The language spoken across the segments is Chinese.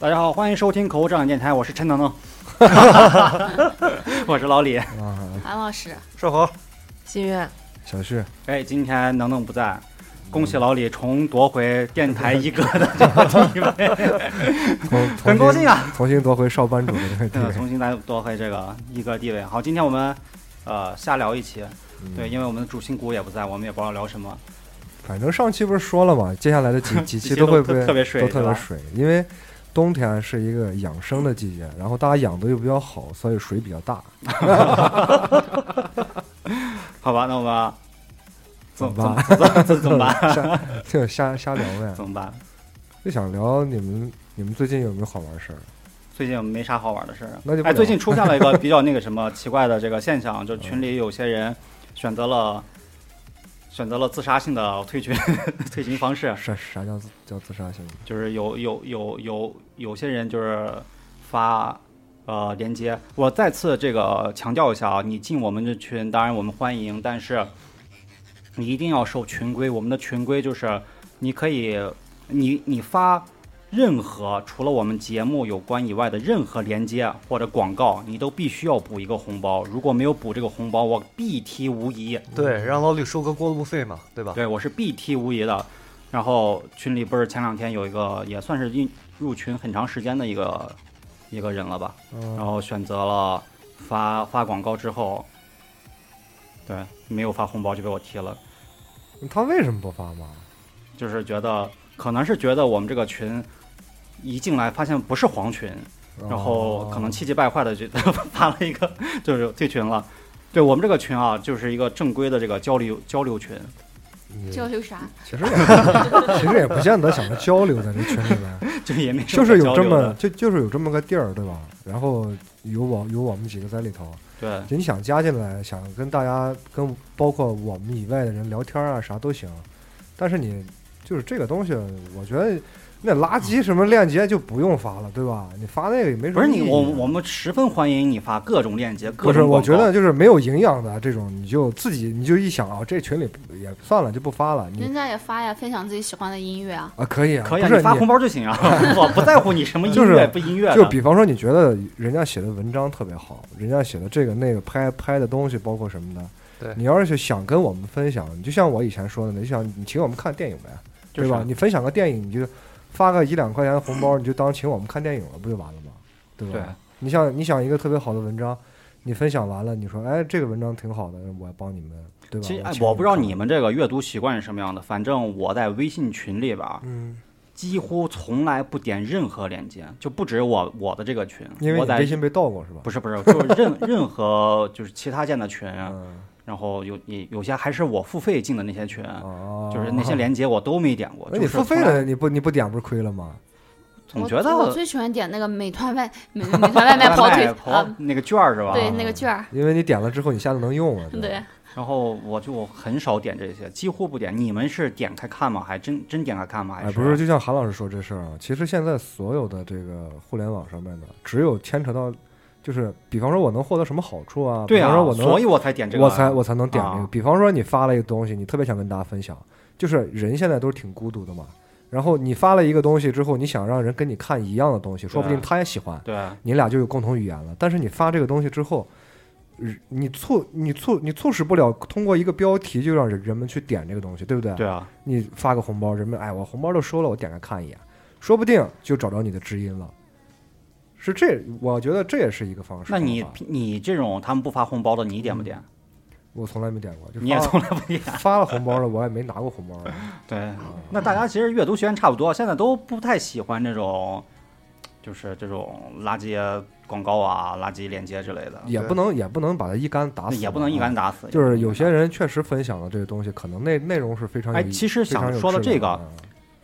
大家好，欢迎收听口误障眼电台，我是陈能能，我是老李。啊，韩老师，硕和。新月，小旭，哎，今天能能不在，恭喜老李重夺回电台一哥的这个地位，重很高兴啊！重新夺回少班主的这个地嗯，位。重新来夺回这个一哥地位。好，今天我们呃瞎聊一期，嗯。对，因为我们的主心骨也不在，我们也不知道聊什么。反正上期不是说了嘛，接下来的几几几期 期都会被都特特别水都特别水，因为冬天是一个养生的季节，然后大家养的又比较好，所以水比较大。好吧，那我们怎怎么办？怎么办？就瞎瞎聊呗，怎么办？就想聊你们你们最近有没有好玩事儿？最近没啥好玩的事儿啊。那就不哎，最近出现了一个比较那个什么 奇怪的这个现象，就群里有些人选择了选择了自杀性的退群 退群方式，啥啥叫自叫自杀性？就是有有有有有些人就是发呃链接。我再次这个强调一下啊，你进我们这群，当然我们欢迎，但是你一定要受群规。我们的群规就是你可以你你发。任何除了我们节目有关以外的任何连接或者广告，你都必须要补一个红包。如果没有补这个红包，我必踢无疑。对，让老李收个过路费嘛，对吧？对，我是必踢无疑的。然后群里不是前两天有一个也算是进入群很长时间的一个一个人了吧，然嗯，后选择了发发广告之后，对，没有发红包就被我踢了，他为什么不发嘛？就是觉得可能是觉得我们这个群一进来发现不是黄群，然后可能气急败坏的就 发了一个 就是退群了。对我们这个群啊，就是一个正规的这个交流交流群，交流啥？其实也 其实也不见得想着交流在这群里面。就也没什就是有这么就就是有这么个地儿，对吧？然后有我有我们几个在里头，对就你想加进来，想跟大家跟包括我们以外的人聊天啊，啥都行。但是你就是这个东西，我觉得那垃圾什么链接就不用发了，对吧？你发那个也没什么。不是你，我我们十分欢迎你发各种链接，各种不是，我觉得就是没有营养的这种，你就自己你就一想啊，这群里也算了，就不发了。人家也发呀，分享自己喜欢的音乐啊。啊可以啊，可以啊，不是你发红包就行啊，我不在乎你什么音就是乐不音乐。就比方说，你觉得人家写的文章特别好，人家写的这个那个拍拍的东西，包括什么的，对你要是想跟我们分享，你就像我以前说的，你就想你请我们看电影呗，就是对吧？你分享个电影，你就发个一两块钱的红包，你就当请我们看电影了，不就完了吗？对吧？对你想你想一个特别好的文章，你分享完了，你说哎这个文章挺好的，我帮你们，对吧？其实哎，我不知道你们这个阅读习惯是什么样的，反正我在微信群里边嗯，几乎从来不点任何链接，就不止我我的这个群，因为我在微信被盗过是吧？不是不是，就是任任何就是其他建的群，嗯，然后有也有些还是我付费进的那些群，哦，就是那些链接我都没点过。那就是你付费的你不你不点不是亏了吗？总觉得我最喜欢点那个美团外美美团外卖跑腿 跑啊，那个券儿是吧？对那个券儿，因为你点了之后，你下次能用啊。吧对，然后我就很少点这些，几乎不点。你们是点开看吗？还真真点开看吗？还哎，不是，就像韩老师说这事儿啊，其实现在所有的这个互联网上面的，只有牵扯到，就是比方说我能获得什么好处啊？对啊比方说我，能，所以我才点这个，我才我才能点这个。啊比方说你发了一个东西，你特别想跟大家分享，就是人现在都是挺孤独的嘛。然后你发了一个东西之后，你想让人跟你看一样的东西，说不定他也喜欢，对你俩就有共同语言了。但是你发这个东西之后，呃你促你促你促使不了通过一个标题就让人人们去点这个东西，对不对？对啊，你发个红包，人们哎，我红包都收了，我点开看一眼，说不定就找着你的知音了。是这，我觉得这也是一个方式。那你你这种他们不发红包的，你点不点？我从来没点过，就你也发从来不点。发了红包了，我也没拿过红包。对，那大家其实阅读习惯差不多，现在都不太喜欢这种，就是这种垃圾广告啊、垃圾链接之类的，也不能也不能把它一竿打死，也不能一竿。打死。就是有些人确实分享了这个东西，可能内内容是非常有哎其实想说的这个的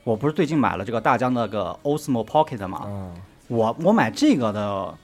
我不是最近买了这个大疆那个 Osmo Pocket 嘛，啊，我我买这个的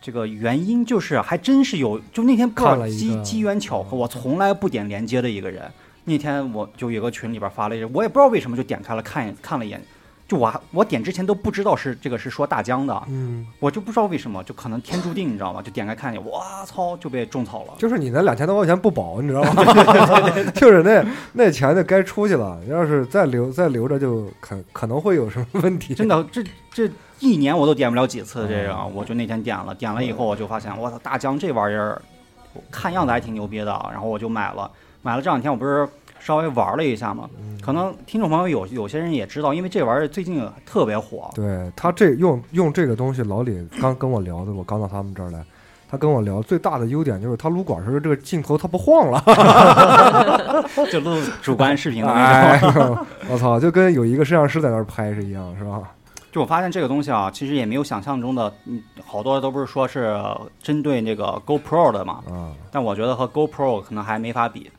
这个原因就是还真是有，就那天不知道看了一个机机缘巧合，嗯我从来不点连接的一个人，那天我就有个群里边发了一个，我也不知道为什么就点开了看一看了一眼，就我还我点之前都不知道是这个是说大疆的，嗯，我就不知道为什么，就可能天注定，你知道吗？就点开看见，我操，就被种草了。就是你那两千多块钱不保，你知道吗？就是那那钱就该出去了，要是再留再留着，就可可能会有什么问题。真的，这这一年我都点不了几次这个，哦我就那天点了，点了以后我就发现，我操，大疆这玩意儿，看样子还挺牛逼的，然后我就买了。买了这两天我不是稍微玩了一下嘛，嗯。可能听众朋友有有些人也知道，因为这玩意儿最近特别火。对他这用用这个东西，老李刚跟我聊的，我刚到他们这儿来，他跟我聊最大的优点就是他撸管时候这个镜头它不晃了，就录主观视频的那哎 我操，就跟有一个摄像师在那儿拍是一样，是吧？就我发现这个东西啊，其实也没有想象中的，嗯，好多都不是说是针对那个 GoPro 的嘛，嗯，但我觉得和 GoPro 可能还没法比，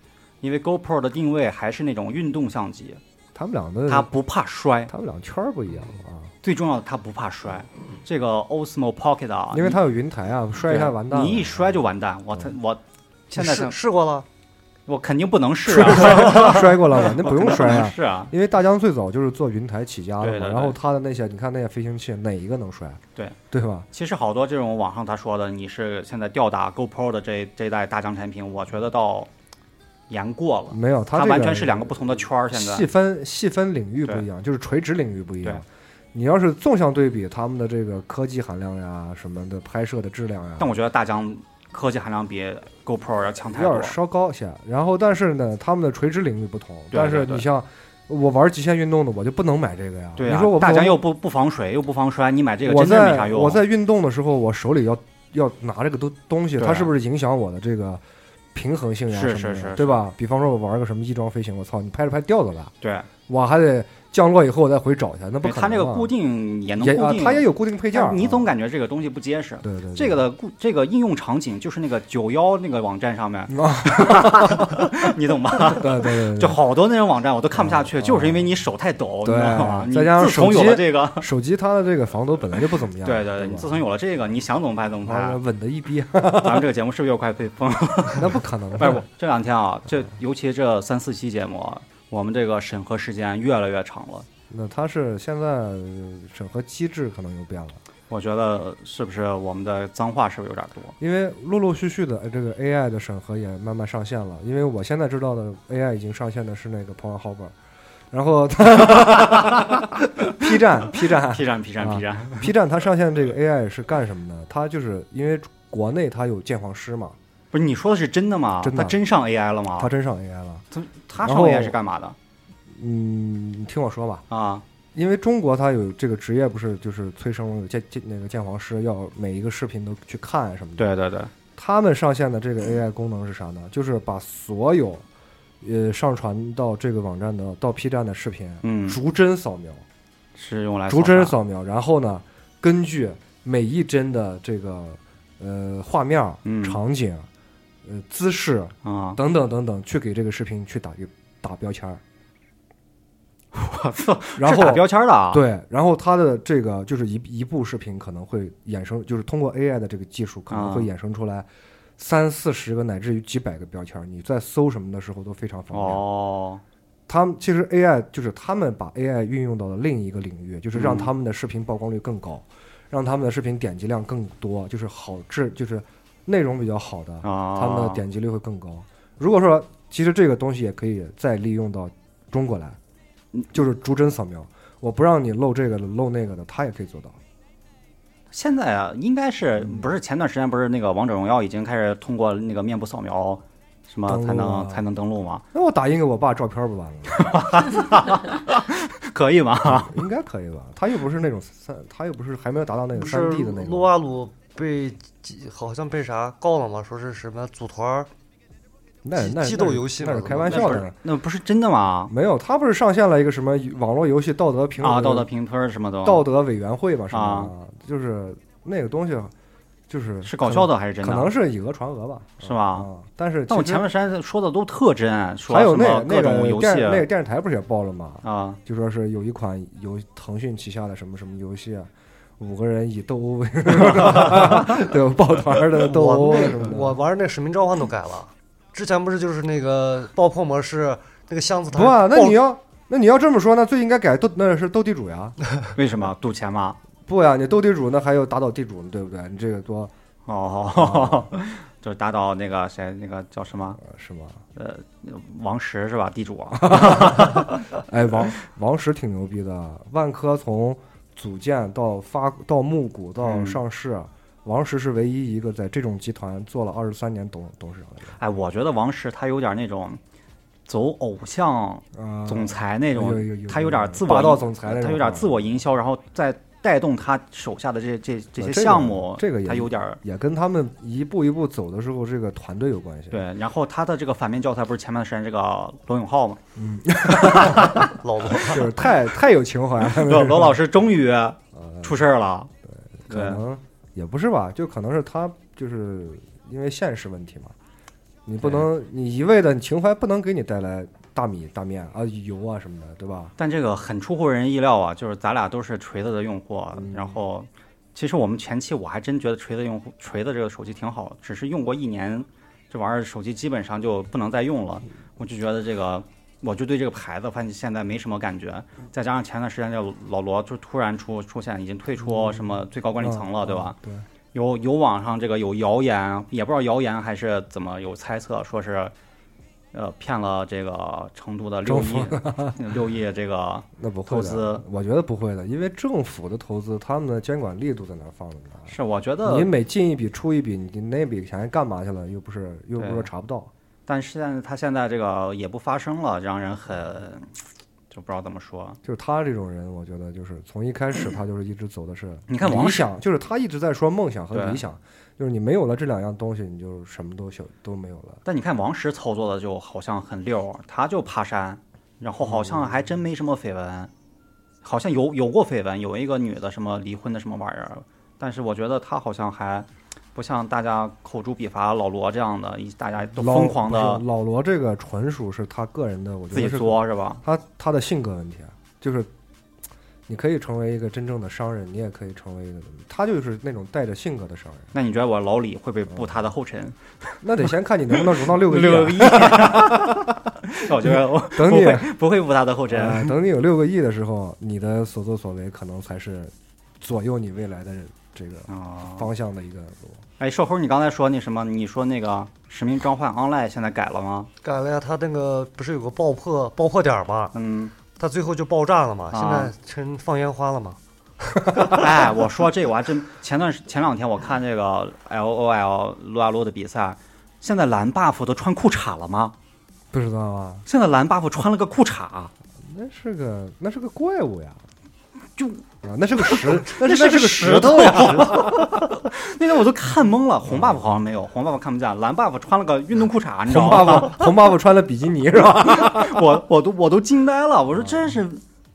因为 GoPro 的定位还是那种运动相机，他们俩的它不怕摔，他们俩圈儿不一样啊，最重要的它不怕摔。这个 Osmo Pocket 啊，因为它有云台啊，摔一下完蛋。你一摔就完蛋。我他我现在试想试过了，我肯定不能试啊，摔过了？那不用摔啊，是啊。因为大疆最早就是做云台起家的嘛，对对对然后它的那些，你看那些飞行器哪一个能摔？对对吧？其实好多这种网上他说的，你是现在吊打 GoPro 的这这一代大疆产品，我觉得倒言过了。没有，它完全是两个不同的圈儿。现在细分细分领域不一样，就是垂直领域不一样。你要是纵向对比他们的这个科技含量呀，什么的拍摄的质量呀，但我觉得大疆科技含量比 GoPro 要强太多要。稍高些。然后，但是呢，他们的垂直领域不同。对但是你像我玩极限运动的，我就不能买这个呀。对啊你说我，大疆又不不防水又不防摔，你买这个我真是没啥用。在我在运动的时候，我手里要要拿这个东东西，它是不是影响我的这个平衡性呀是什么的，是是对吧？比方说我玩个什么翼装飞行，我操，你拍着拍掉了吧，对，我还得降落以后我再回找去，那不可能、啊。它那个固定也能也啊，固定，它也有固定配件儿，你总啊感觉这个东西不结实。对对对这个的固这个应用场景就是那个九幺那个网站上面，啊，你懂吧？对对对对，就好多那种网站我都看不下去，啊就是因为你手太抖，对你知道吗？你再加上自从手机有了这个，手机它的这个防抖本来就不怎么样，对对对，你自从有了这个，你想怎么拍怎么拍。稳的一逼，咱们这个节目是不是又快被封了？那不可能不是的。这两天啊，这尤其这三四期节目，我们这个审核时间越来越长了。那它是现在审核机制可能又变了，我觉得是不是我们的脏话是不是有点多？因为陆陆续续的呃这个 AI 的审核也慢慢上线了。因为我现在知道的 AI 已经上线的是那个 Pornhub，然后它 P 站 P 站 P 站 P 站啊 P 站，P 站它上线这个 AI 是干什么呢？它就是因为国内它有鉴黄师嘛，不是你说的是真的吗？真的他真上 AI 了吗？它真上 AI 了。他他上然后 AI 是干嘛的嗯，你听我说吧，啊？因为中国它有这个职业，不是就是催生有鉴鉴那个鉴黄师，要每一个视频都去看什么的。对对对，他们上线的这个 AI 功能是啥呢？就是把所有呃上传到这个网站的到 P 站的视频，嗯，逐帧扫描，是用来逐帧扫扫描，然后呢，根据每一帧的这个呃画面、嗯场景、呃姿势啊！等等等等，去给这个视频去打一打标签儿。我操，然后是打标签的啊？对，然后它的这个就是一一部视频可能会衍生，就是通过 AI 的这个技术，可能会啊衍生出来三四十个乃至于几百个标签儿，你在搜什么的时候都非常方便。哦，他们其实 AI 就是他们把 AI 运用到了另一个领域，就是让嗯他们的视频曝光率更高，让他们的视频点击量更多，就是好质，就是内容比较好的，啊，他们的点击率会更高。如果说其实这个东西也可以再利用到中国来嗯，就是逐帧扫描，我不让你漏这个的漏那个的，他也可以做到。现在啊，应该是嗯不是前段时间不是那个王者荣耀已经开始通过那个面部扫描什么才能啊才能登录吗？那我打印给我爸照片不完了？可以吗？应该可以吧？他又不是那种三，他又不是还没有达到那个不三 D 的那种撸种。啊撸被好像被啥告了吗？说是什么组团那那那是游戏那是开玩那不是笑的。那不是真的吗？没有，他不是上线了一个什么网络游戏道德评啊，道德评分什么的，道德委员会吧？什么？就是那个东西，就是是搞笑的还是真的？可能是以讹传讹吧？是吧啊，但是但我前段时间说的都特真，说还有那那个种游戏电那个电视台不是也报了吗？啊，就说是有一款游腾讯旗下的什么什么游戏啊，五个人以斗殴为对抱团的斗殴我啊什么的。我玩那使命召唤都改了，之前不是就是那个爆破模式，那个箱子它不啊，那你要那你要这么说，那最应该改斗那是斗地主呀？为什么赌钱吗？不呀，你斗地主那还有打倒地主呢，对不对？你这个多哦，就是打倒那个谁，那个叫什么呃是吗？王石是吧？地主啊，哎，王王石挺牛逼的，万科从组建到发到募股到嗯。上市，王石是唯一一个在这种集团做了二十三年董董事长的人。哎，我觉得王石他有点那种走偶像啊，总裁那种有有有，他有点自我霸道营总裁，他有点自我营销，然后再带动他手下的这这这些呃这个项目，这个也他有点儿也跟他们一步一步走的时候，这个团队有关系。，对。然后他的这个反面教材不是前段时间这个罗永浩吗？嗯，老罗，就是太太有情怀了。罗罗老师终于呃出事儿了，对可能也不是吧，就可能是他就是因为现实问题嘛，你不能你一味的情怀不能给你带来大米大面啊油啊什么的，对吧？但这个很出乎人意料啊，就是咱俩都是锤子的用户，嗯然后其实我们前期我还真觉得锤子用户锤子这个手机挺好，只是用过一年，这玩意儿手机基本上就不能再用了，我就觉得这个。我就对这个牌子，反正现在没什么感觉。再加上前段时间这老罗就突然出出现，已经退出什么最高管理层了，嗯对吧？？嗯对，有有网上这个有谣言，也不知道谣言还是怎么有猜测，说是，呃，骗了这个成都的六亿 六亿这个那不投资，我觉得不会的，因为政府的投资，他们的监管力度在那儿放着呢。是我觉得你，每进一笔出一笔，你那笔钱干嘛去了？又不是又不是查不到。但是现在他现在这个也不发声了，让人很就不知道怎么说。就是他这种人，我觉得就是从一开始他就是一直走的是 你看王理想，就是他一直在说梦想和理想，就是你没有了这两样东西，你就什么都小都没有了。但你看王石操作的就好像很溜，他就爬山，然后好像还真没什么绯闻，好像有有过绯闻，有一个女的什么离婚的什么玩意儿，但是我觉得他好像还不像大家口诛笔伐老罗这样的，一大家都疯狂的是老罗这个纯属是他个人的，我觉得自己得是作是吧？他他的性格问题，啊就是你可以成为一个真正的商人，你也可以成为一个，他就是那种带着性格的商人。那你觉得我老李会不会步他的后尘？那得先看你能不能融到六个亿、啊。六个亿，我觉得我等你不会步他的后尘。呃等你有六个亿的时候，你的所作所为可能才是左右你未来的这个啊，方向的一个路。哎，瘦猴，你刚才说那什么？你说那个《使命召唤 Online》现在改了吗？改了呀，他那个不是有个爆破爆破点儿吗？嗯，它最后就爆炸了嘛，啊现在成放烟花了嘛。哎，我说这个我还真前段时前两天我看这个 L O L 撸啊撸的比赛，现在蓝 buff 都穿裤衩了吗？不知道啊，现在蓝 buff 穿了个裤衩，那是个那是个怪物呀，就啊，那是个石，那 那是那是个石石头呀。那天我都看懵了。红 buff 好像没有，红 buff 看不见，蓝 buff 穿了个运动裤衩，你知红道吗？buff 红 buff 穿了比基尼是吧？我我都我都惊呆了，我说这是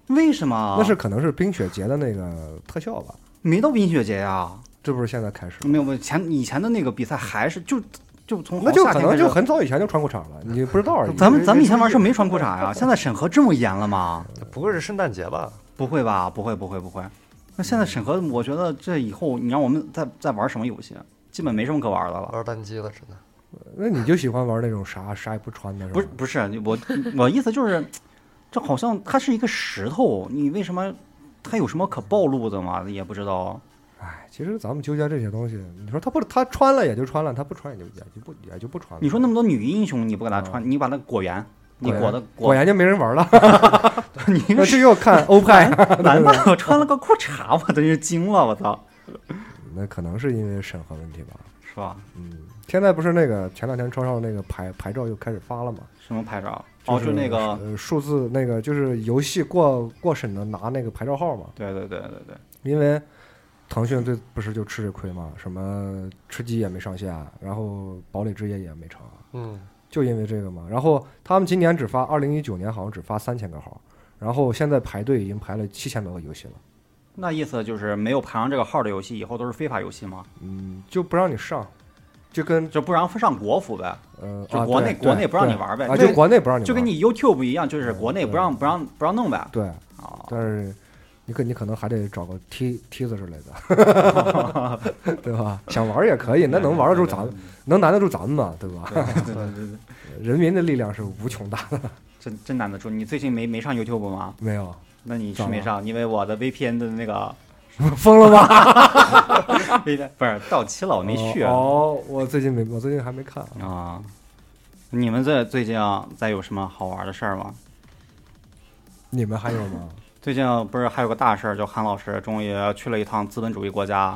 为什么？那是可能是冰雪节的那个特效吧？没到冰雪节呀、这不是现在开始？没有没有前以前的那个比赛还是就就从那就可能就很早以前就穿裤衩了，你不知道而已。咱们咱们以前玩是没穿裤衩呀，现在审核这么严了吗？不会是圣诞节吧？不会吧？不会不会不会。那现在审核，我觉得这以后你让我们再再玩什么游戏，基本没什么可玩的了。玩单机了，真的。那你就喜欢玩那种啥啥也不穿的是吧？不是不是，我我意思就是，这好像它是一个石头，你为什么它有什么可暴露的吗？也不知道。哎，其实咱们纠结这些东西，你说他不他穿了也就穿了，他不穿也就也就不也就不穿了。你说那么多女英雄，你不给他穿，你把那果园，你果裹的果然就没人玩了，你那是又看欧派。蓝吧，我穿了个裤衩，我真是惊了，我操，那可能是因为审核问题吧。是吧？嗯，现在不是那个前两天超少那个牌牌照又开始发了吗？什么牌照？哦，是就那个，呃数字那个就是游戏过过审的拿那个牌照号嘛。对对对对对，因为腾讯最不是就吃这亏嘛，什么吃鸡也没上线，然后堡垒之夜也没成，嗯，就因为这个嘛。然后他们今年只发，二零一九年好像只发三千个号，然后现在排队已经排了七千多个游戏了，那意思就是没有排上这个号的游戏，以后都是非法游戏吗？嗯，就不让你上，就跟就不让上国服呗，呃，啊就国内对国内不让你玩呗。啊，就就国内不让你玩，就跟你 YouTube 一样，就是国内不让不让不让弄呗。对，啊，但是你可你可能还得找个梯梯子之类的，对吧？想玩也可以，那能玩得住咱们，能难得住咱们吗？对吧？对对对对，人民的力量是无穷大的。真真难得住。你最近没没上 YouTube 吗？没有，那你是没上，因为我的 VPN 的那个疯了吗？VPN 不是到期了，我没续哦，哦我最近没，我最近还没看。啊。你们这最近在有什么好玩的事儿吗？你们还有吗？最近不是还有个大事儿，就韩老师终于去了一趟资本主义国家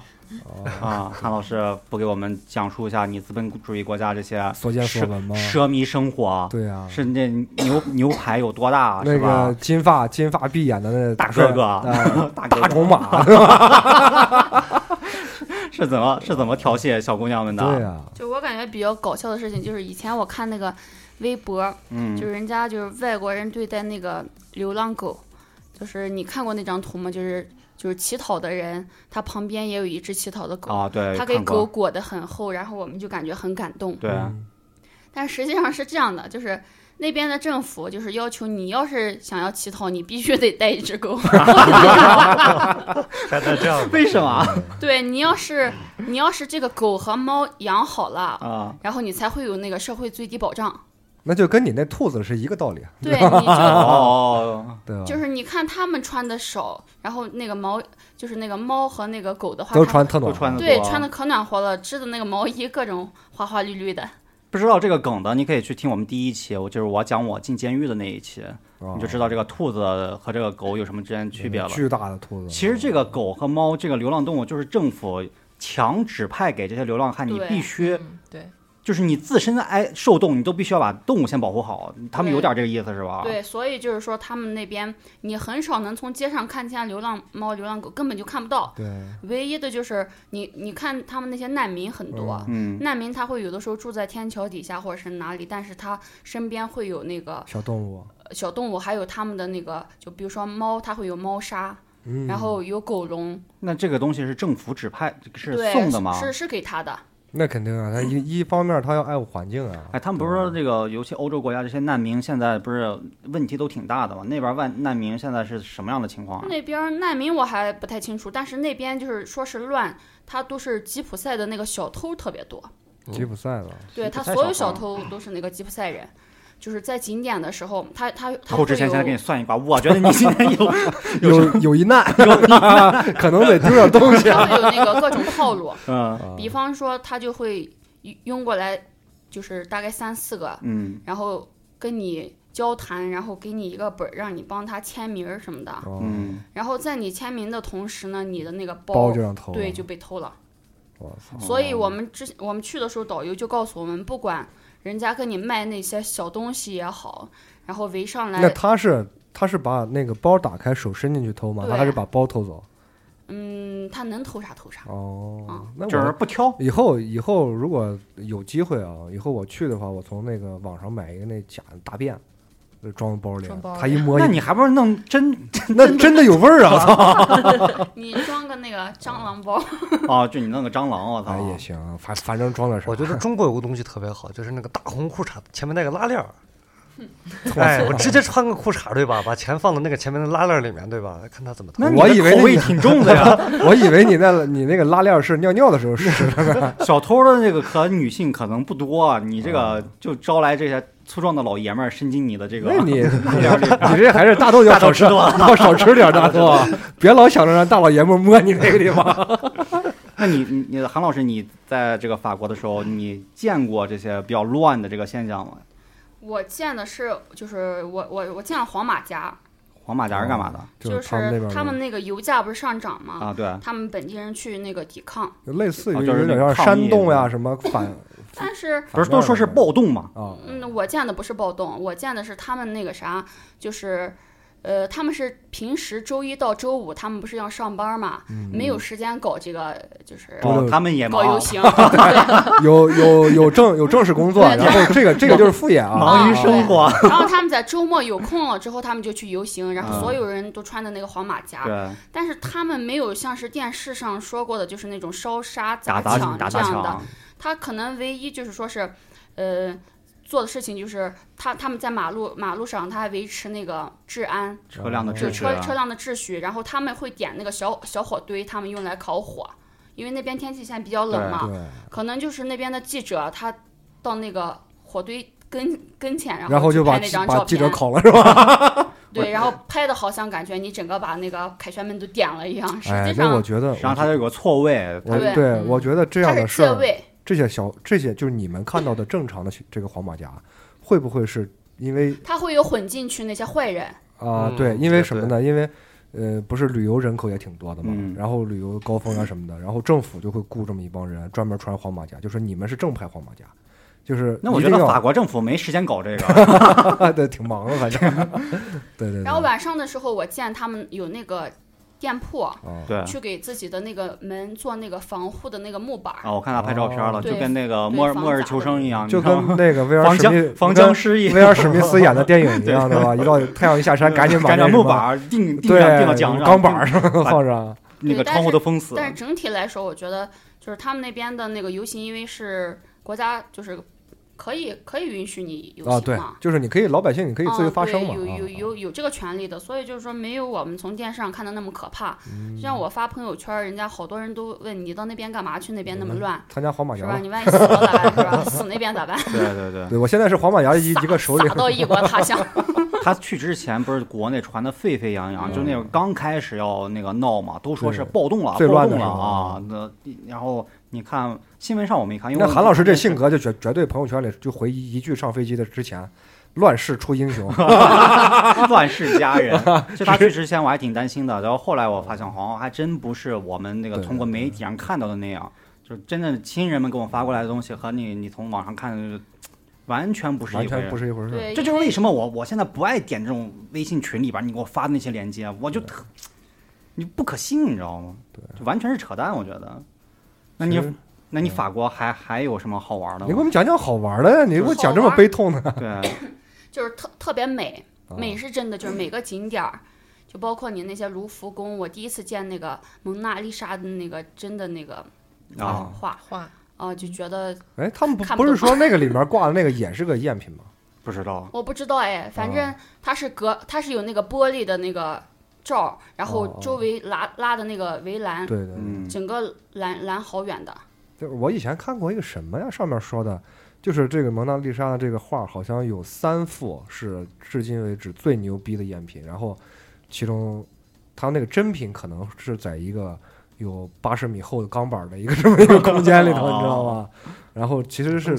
哦，啊！韩老师不给我们讲述一下你资本主义国家这些所见所闻吗？奢靡生活？对呀，是那牛牛排有多大？那是吧个？金发金发碧眼的那大哥哥呃大哥哥大种马 是怎么是怎么调戏小姑娘们的？对呀，就我感觉比较搞笑的事情，就是以前我看那个微博，嗯，就是人家就是外国人对待那个流浪狗，就是你看过那张图吗？就是就是乞讨的人，他旁边也有一只乞讨的狗，啊，对，他给看过狗裹得很厚，然后我们就感觉很感动。对，啊但实际上是这样的，就是那边的政府就是要求你要是想要乞讨，你必须得带一只狗。还能这样为什么对你要是你要是这个狗和猫养好了，啊？然后你才会有那个社会最低保障。那就跟你那兔子是一个道理，对，你就哦，对吧？就是你看他们穿的少，然后那个毛就是那个猫和那个狗的话，都穿特暖和，对穿的可暖和了，织的那个毛衣各种花花绿绿的。不知道这个梗的，你可以去听我们第一期，我就是我讲我进监狱的那一期，哦。你就知道这个兔子和这个狗有什么之间区别了。巨大的兔子，其实这个狗和猫这个流浪动物，就是政府强指派给这些流浪汉，你必须嗯对，就是你自身挨受冻，你都必须要把动物先保护好。他们有点这个意思是吧？对，所以就是说他们那边你很少能从街上看见流浪猫、流浪狗，根本就看不到。对，唯一的就是你，你看他们那些难民很多，嗯，难民他会有的时候住在天桥底下或者是哪里，但是他身边会有那个小动物，呃小动物，还有他们的那个，就比如说猫，它会有猫砂，嗯，然后有狗笼，那这个东西是政府指派是，送的吗？是是给他的。那肯定啊，他一 一方面他要爱护环境啊，哎，他们不是说这个，尤其欧洲国家这些难民现在不是问题都挺大的嘛？那边万难民现在是什么样的情况啊？那边难民我还不太清楚，但是那边就是说是乱，他都是吉普赛的那个小偷特别多，吉普赛的，对他所有小偷都是那个吉普赛人。就是在景点的时候，他他他扣之会有前先给你算一卦，我觉得你今天 有有有一难，可能得丢点东西啊。他会有那个各种套路，嗯比方说他就会拥过来，就是大概三四个，嗯然后跟你交谈，然后给你一个本儿，让你帮他签名什么的。哦嗯，然后在你签名的同时呢，你的那个包包就让偷，对就被偷了。所以我们之我们去的时候，导游就告诉我们，不管人家跟你卖那些小东西也好，然后围上来那，他是他是把那个包打开，手伸进去偷吗？他还是把包偷走？嗯，他能偷啥偷啥。哦嗯，那就是我不挑。以后以后如果有机会啊，以后我去的话，我从那个网上买一个那假的大便，就装包里装包，里他一摸一，那你还不如弄真 那真的有味儿啊！操，你装个那个蟑螂包，啊，就你弄个蟑螂，我操哎，也行，反反正装点啥。我觉得中国有个东西特别好，就是那个大红裤衩前面带个拉链儿。哎，我直接穿个裤衩对吧？把钱放到那个前面的拉链儿里面对吧？看他怎么偷。那我以为味挺重的呀。我以为你那你那个拉链是尿尿的时候使的，小偷的那个可女性可能不多，你这啊个就招来这些粗壮的老爷们儿伸进你的这个那你。你这还是大豆要少吃，要 少吃点大豆，别老想着让大老爷们儿摸你那个地方。那你你你韩老师，你在这个法国的时候，你见过这些比较乱的这个现象吗？我见的是就是我我我见了黄马甲，黄马甲是干嘛的？就是他们那个油价不是上涨吗？啊，对，他们本地人去那个抵抗，就类似于啊就是有点像个抗议煽动呀，什么反但是不是都说是暴动嘛？啊，嗯，我见的不是暴动，我见的是他们那个啥，就是，呃，他们是平时周一到周五，他们不是要上班嘛，没有时间搞这个，就是哦，他们也忙，搞游行，有有有正有正式工作，然后这个这个就是敷衍啊。忙于生活。然后他们在周末有空了之后，他们就去游行，然后嗯所有人都穿的那个黄马甲，对，但是他们没有像是电视上说过的，就是那种烧杀砸抢这样的，抢，他可能唯一就是说是，呃。做的事情就是他他们在马路马路上，他还维持那个治安，车辆的秩序啊车车辆的秩序，然后他们会点那个小小火堆，他们用来烤火，因为那边天气现在比较冷嘛，对，可能就是那边的记者他到那个火堆跟跟前，然然后就把那张照把记者片，烤了是吧？对，然后拍的好像感觉你整个把那个凯旋门都点了一样，实哎际，上那我觉得，实际上它有个错位，我对对我觉得这样它的事儿，借位，这些小这些就是你们看到的正常的这个黄马甲，会不会是因为他会有混进去那些坏人，啊、嗯对，因为什么呢？因为呃，不是旅游人口也挺多的嘛，嗯然后旅游高峰啊什么的，然后政府就会雇这么一帮人专门穿黄马甲，就说你们是正派黄马甲，就是那我觉得法国政府没时间搞这个，对挺忙的，反正。对对对，然后晚上的时候我见他们有那个店铺。啊，对。去给自己的那个门做那个防护的那个木板儿，啊，我看他拍照片了，就跟那个末日末日求生一样，就跟那个威尔防史密僵防僵尸一样，威尔史密斯演的电影一样，对吧？一到 太阳一下山，赶紧把 那木板儿钉钉对上钉到墙上，钢板儿上放上，那个窗户都封死。但是整体来说，我觉得就是他们那边的那个游行，因为是国家就是可以可以允许你游啊，对行嘛，，就是你可以老百姓你可以自由啊发声嘛，对有有啊有有这个权利的，所以就是说没有我们从电视上看的那么可怕。嗯就像我发朋友圈，人家好多人都问你到那边干嘛去？那边那么乱，参加黄马是吧？你万一死了咋办？是吧？死那边咋办？对 对对，对我现在是黄马牙一撒一个首领撒，到异国他乡。他去之前不是国内传的沸沸扬扬，嗯就那个刚开始要那个闹嘛，都说是暴动了，最暴动了啊。那然后你看新闻上我没看，因为那韩老师这性格就绝绝对朋友圈里就回一一句上飞机的之前，乱世出英雄 乱世佳人。就他去之前我还挺担心的，然后后来我发现好像还真不是我们那个通过媒体上看到的那样，就真的亲人们给我发过来的东西和你你从网上看的就完全不是一回事全不。是一回事。对，这就是为什么我我现在不爱点这种微信群里边你给我发的那些链接，我就特你不可信，你知道吗？对，就完全是扯淡，我觉得。那你那你法国还还有什么好玩的？你给我们讲讲好玩的呀！你给我讲这么悲痛的，对，就是特特别美，啊美是真的，就是每个景点儿，就包括你那些卢浮宫，我第一次见那个蒙娜丽莎的那个真的那个啊画，画啊，就觉得哎，他们不不是说那个里面 挂的那个也是个赝品吗？不知道。我不知道哎，反正它是隔，它是有那个玻璃的那个罩，然哦后周围拉拉的那个围栏，对对，嗯，整个拦拦好远的。就是我以前看过一个什么呀，上面说的，就是这个蒙娜丽莎的这个画，好像有三幅是至今为止最牛逼的赝品，然后其中它那个真品可能是在一个有八十米厚的钢板的一个这么一个空间里头，哦你知道吗？然后其实是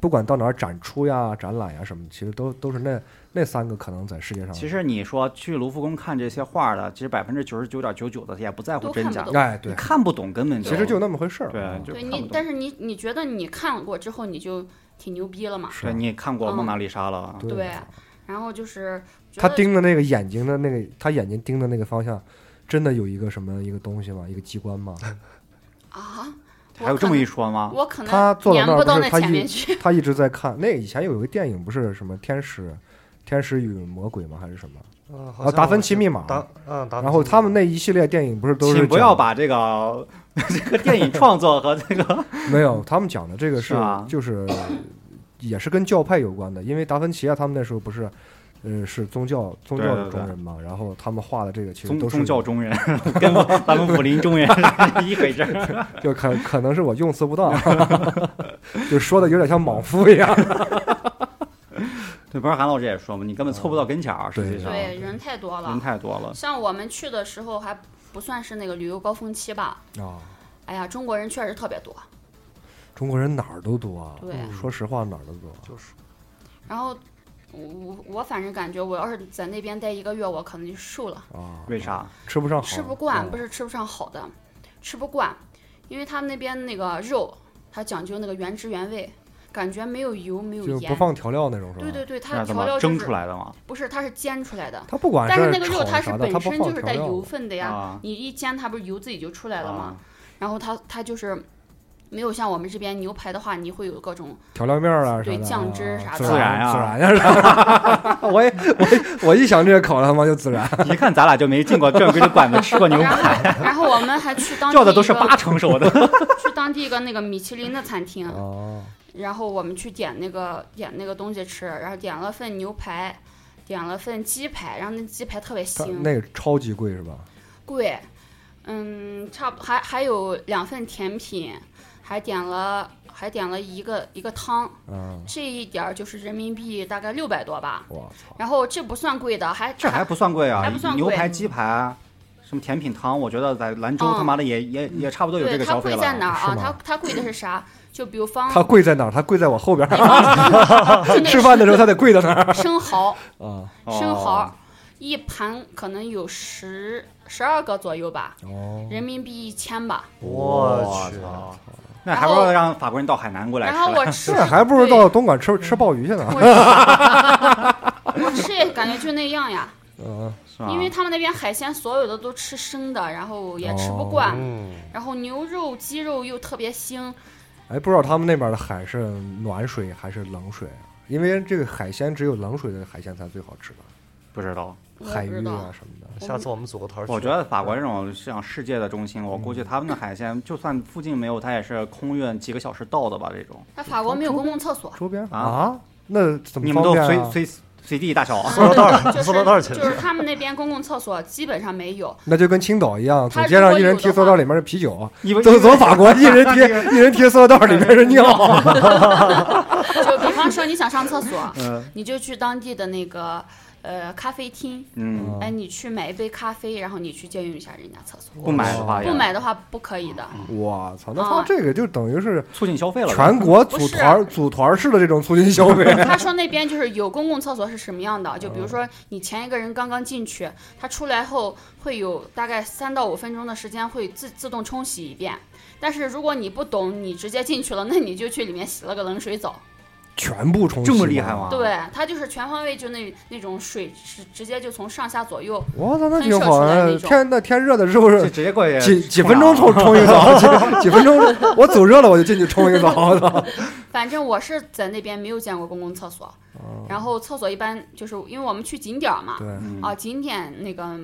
不管到哪儿展出呀、展览呀什么，其实都都是那那三个可能在世界上。其实你说去卢浮宫看这些画的，其实百分之九十九点九九的也不在乎真假哎，对你，看不懂根本就其实就那么回事儿。对就看不，懂你但是你你觉得你看过之后你就挺牛逼了嘛？是对你也看过嗯蒙娜丽莎了，对对然后就是他盯的那个眼睛的那个，他眼睛盯的那个方向，真的有一个什么一个东西吗？一个机关吗？啊，还有这么一说，吗？我可能他坐到那儿粘不到那不是他一。他一直在看。那以前有一个电影不是什么天使，天使与魔鬼吗？还是什么？啊，达芬奇密码达啊，达然后他们那一系列电影不是都是请不要把这个 这个电影创作和这个 没有，他们讲的这个是就是也是跟教派有关的，因为达芬奇啊，他们那时候不是。呃，是宗教宗教的对对对中人嘛，然后他们画的这个其实宗都是宗教中人，跟咱们武林中人是 一回事儿。就可可能是我用词不当，就说的有点像莽夫一样。对，不是韩老师也说嘛，你根本凑不到跟前儿，实际上对，人太多了人了。太多了。像我们去的时候还不算是那个旅游高峰期吧？啊，哎呀，中国人确实特别多。中国人哪儿都多啊。对说实话哪儿都多。就是然后我我我反正感觉，我要是在那边待一个月，我可能就瘦了，啊，为啥？吃不上好？吃不惯，不是是吃不上好的，吃不惯，因为他们那边那个肉，它讲究那个原汁原味，感觉没有油没有就不盐。放调料那种是吧？对对对，它调料蒸是出来的嘛？不是，它是煎出来的。它不管但是那个肉炒它是啥的，它不本身就是带油分的呀，啊你一煎它不是油自己就出来了吗？啊然后它它就是没有像我们这边牛排的话，你会有各种调料面儿啊对酱汁啥的孜然啊孜然呀。我也我我一想这个烤他妈就孜然。一看咱俩就没进过正规的馆子吃过牛排，然后我们还去当地叫的都是八成熟的。去当地一个那个米其林的餐厅，哦，然后我们去点那个点那个东西吃，然后点了份牛排，点了份鸡排，然后那鸡排特别腥，那个超级贵是吧？贵，嗯，差不还还有两份甜品，还点了还点了一个一个汤，嗯，这一点儿就是人民币大概六百多吧。我操，然后这不算贵的，还这还不算贵啊还不算，贵牛排、鸡排，什么甜品汤，我觉得在兰州嗯他妈的也也也差不多有这个消费了。贵在哪儿啊？它它贵的是啥？就比如方它贵在哪儿？它贵在我后边儿。吃饭的时候它得贵在哪儿？生蚝，啊，生蚝哦一盘可能有十十二个左右吧，哦，人民币一千吧。我去，操那还不如让法国人到海南过来吃然后了。我 吃还不如到东莞吃吃鲍鱼去呢。我 我吃也感觉就那样呀，嗯，是因为他们那边海鲜所有的都吃生的，然后也吃不惯，嗯，然后牛肉、鸡肉又特别腥，哎，不知道他们那边的海是暖水还是冷水啊？因为这个海鲜只有冷水的海鲜才最好吃的，不知道，我海芋不知道。啊什么的。下次我们组个团去。我觉得法国这种像世界的中心，我嗯估计他们的海鲜就算附近没有，它也是空运几个小时到的吧？这种那法国没有公共厕所，周边啊啊？那怎么你们都？随随随地大小。塑料袋塑料袋儿去是就是他们那边公共厕所基本上没有，那就跟青岛一样，它走街上一人提塑料袋里面是啤酒，你们走走法国 一人提一人提塑料袋里面是尿。就比方说你想上厕所，嗯你就去当地的那个呃咖啡厅，嗯，哎，你去买一杯咖啡，然后你去借用一下人家厕所。不买的话不买的话不可以的，我操，那啊他这个就等于是促进消费了。全国组团组团式的这种促进消费。他说那边就是有公共厕所是什么样的，就比如说你前一个人刚刚进去，他出来后会有大概三到五分钟的时间会自自动冲洗一遍。但是如果你不懂，你直接进去了，那你就去里面洗了个冷水澡。全部冲洗这么厉害吗？对，它就是全方位，就那那种水是直接就从上下左右。我操，那挺好的。那种天那天热的时候是直接过去几 几分钟冲冲一澡，几几分钟我走热了我就进去冲一澡。我操！反正我是在那边没有见过公共厕所，然后厕所一般就是因为我们去景点嘛，啊，景点那个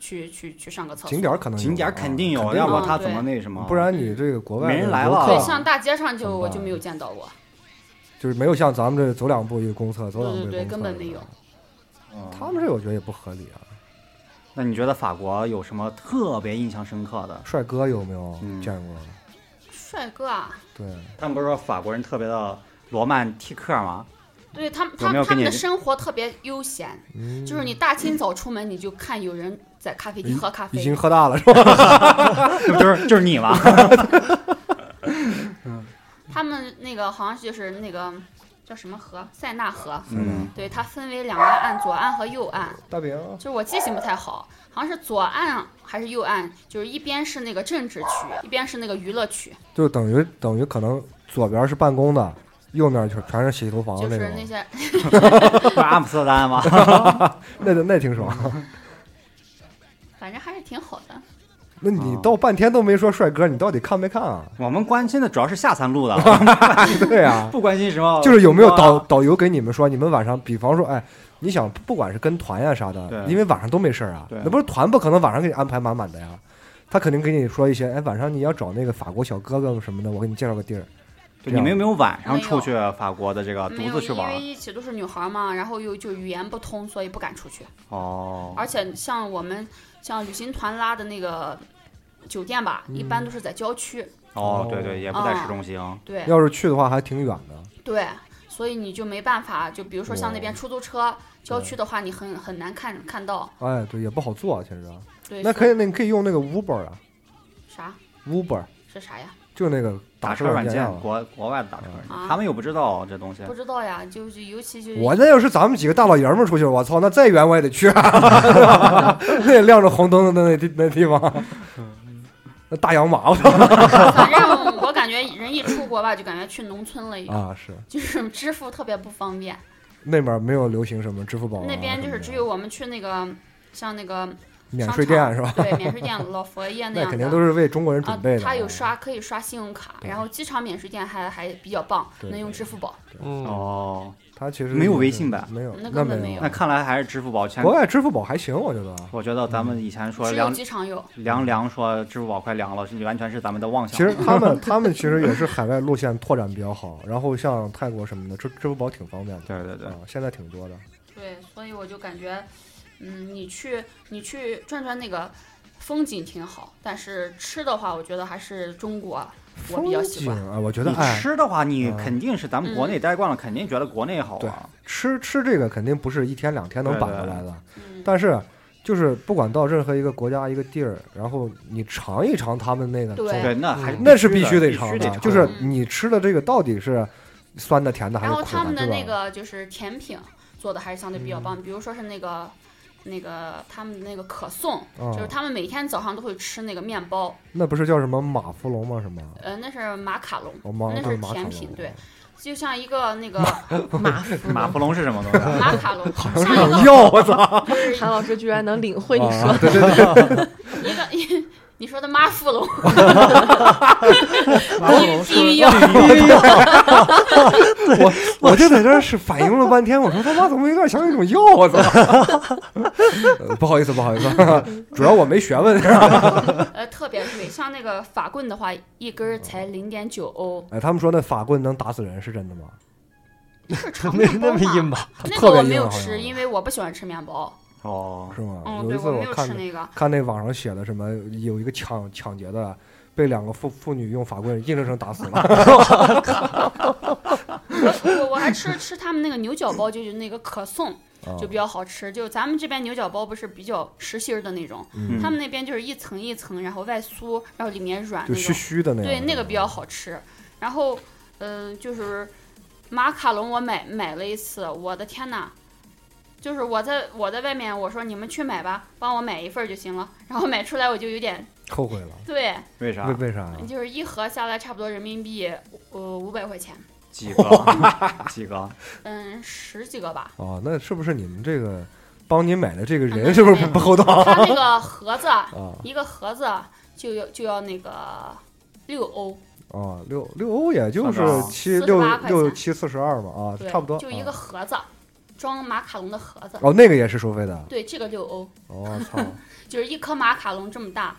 去去去上个厕所。景点可能景点肯定有，要不然他怎么那什么？不然你这个国外没人来了对，像大街上就我就没有见到过。就是没有像咱们这走两步一个公厕，走两步一个对对对公厕根本没有。嗯他们这我觉得也不合理啊。那你觉得法国有什么特别印象深刻的？帅哥有没有嗯见过？帅哥啊，对，他们不是说法国人特别的罗曼蒂克吗？对他们有没有给你他他们的生活特别悠闲，嗯，就是你大清早出门你就看有人在咖啡厅喝咖啡已经，喝大了是吧？就是就是你吗？他们那个好像就是那个叫什么河，塞纳河，嗯，对，它分为两个岸，左岸和右岸。大饼，就是我记性不太好，好像是左岸还是右岸，就是一边是那个政治区，一边是那个娱乐区，就等于等于可能左边是办公的，右面就全是洗头房就是，那些不是阿姆斯特丹吗？那那挺爽。反正还是挺好的。那你到半天都没说帅哥，你到底看没看啊？我们关心的主要是下三路的，对呀、不关心什么。就是有没有导导游给你们说，你们晚上，比方说，哎，你想不管是跟团呀啥的，因为晚上都没事儿啊，那不是团不可能晚上给你安排满满的呀，他肯定给你说一些，哎，晚上你要找那个法国小哥哥什么的，我给你介绍个地儿。对你们有没有晚上出去法国的这个独自去玩因为？一起都是女孩嘛，然后又就语言不通，所以不敢出去。哦，而且像我们像旅行团拉的那个酒店吧，一般都是在郊区。哦，对对，也不在市中心。对要是去的话还挺远的，对，所以你就没办法，就比如说像那边哦出租车，郊区的话你很很难看看到。哎，对，也不好坐，其实。对，那可以，那你可以用那个 Uber 啊啥，Uber 是啥呀？就那个打车车软件。国国外的打车软啊件，他们又不知道这东西不。知道呀，就是尤其就是我那要是咱们几个大老爷们儿出去，我操，那再远我也得去，那亮着红灯的那地那地方，那大洋马，我操反正我感觉人一出国吧，就感觉去农村了一样，啊！是 就是支付特别不方便。那边没有流行什么支付宝啊那边就是只有我们去那个像那个免税店是吧？对，免税店老佛爷那那样的。肯定都是为中国人准啊备的。，它有刷可以刷信用卡，然后机场免税店还还比较棒，能用支付宝。嗯，哦，他其实没有微信呗没有，那根本没有那看来还是支付宝全国。外支付宝还行，我觉得。我觉得咱们以前说只有凉机场有。凉凉说支付宝快凉了，是完全是咱们的妄想。其实他们他们其实也是海外路线拓展比较好，然后像泰国什么的，支支付宝挺方便的。对对对啊，现在挺多的。对，所以我就感觉，嗯，你去你去转转那个风景挺好，但是吃的话，我觉得还是中国我比较喜欢。景啊，我觉得吃的话，你嗯肯定是咱们国内待惯了，肯定觉得国内好对啊。吃吃这个肯定不是一天两天能摆过来的，嗯，但是就是不管到任何一个国家一个地儿，然后你尝一尝他们那个对，那还嗯那是必须须得尝的，就是嗯你吃的这个到底是酸的、甜的还然是苦的，然？后他们的那个就是甜品做的还是相对比较嗯棒，比如说是那个那个他们那个可颂，啊就是他们每天早上都会吃那个面包，那不是叫什么马芙龙吗？什么？呃，那是马卡龙，那是甜品，对，就像一个那个马马芙龙是什么东西啊？马卡龙，好像像一个药，我操！韩老师居然能领会你说啊对对 对，一个一。你说的妈富龙，马芙龙避孕药，我我就在这儿是反应了半天，我说他妈怎么有点像一种药？我操！呃不好意思，不好意思，主要我没学问。呃，特别贵。像那个法棍的话，一根儿才零点九欧，哎，他们说那法棍能打死人，是真的吗？是长没面包嘛那么硬吧？那特别个我没有吃，因为我不喜欢吃面包。哦，是吗？嗯，有一次对我没有看吃那个。看那网上写的什么，有一个抢抢劫的，被两个妇妇女用法棍硬生生打死了。我我还吃吃他们那个牛角包，就是那个可颂，啊就比较好吃。就咱们这边牛角包不是比较实心儿的那种，嗯他们那边就是一层一层，然后外酥，然后里面软就虚那种。虚的那样。对，那个比较好吃。然后，嗯、就是马卡龙，我买买了一次，我的天呐！就是我在我在外面，我说你们去买吧，帮我买一份儿就行了。然后买出来我就有点后悔了。对，为啥为？为啥呀？就是一盒下来差不多人民币呃五百块钱，几个？几个？嗯，十几个吧。哦，那是不是你们这个帮你买的这个人嗯是不是不不厚道他那个盒子，啊？一个盒子就要就要那个六欧，哦，六六欧也就是算吧48七六六七四十二嘛啊，对，差不多。就一个啊盒子，装马卡龙的盒子。哦，那个也是收费的。对，这个六欧，我操！就是一颗马卡龙这么大，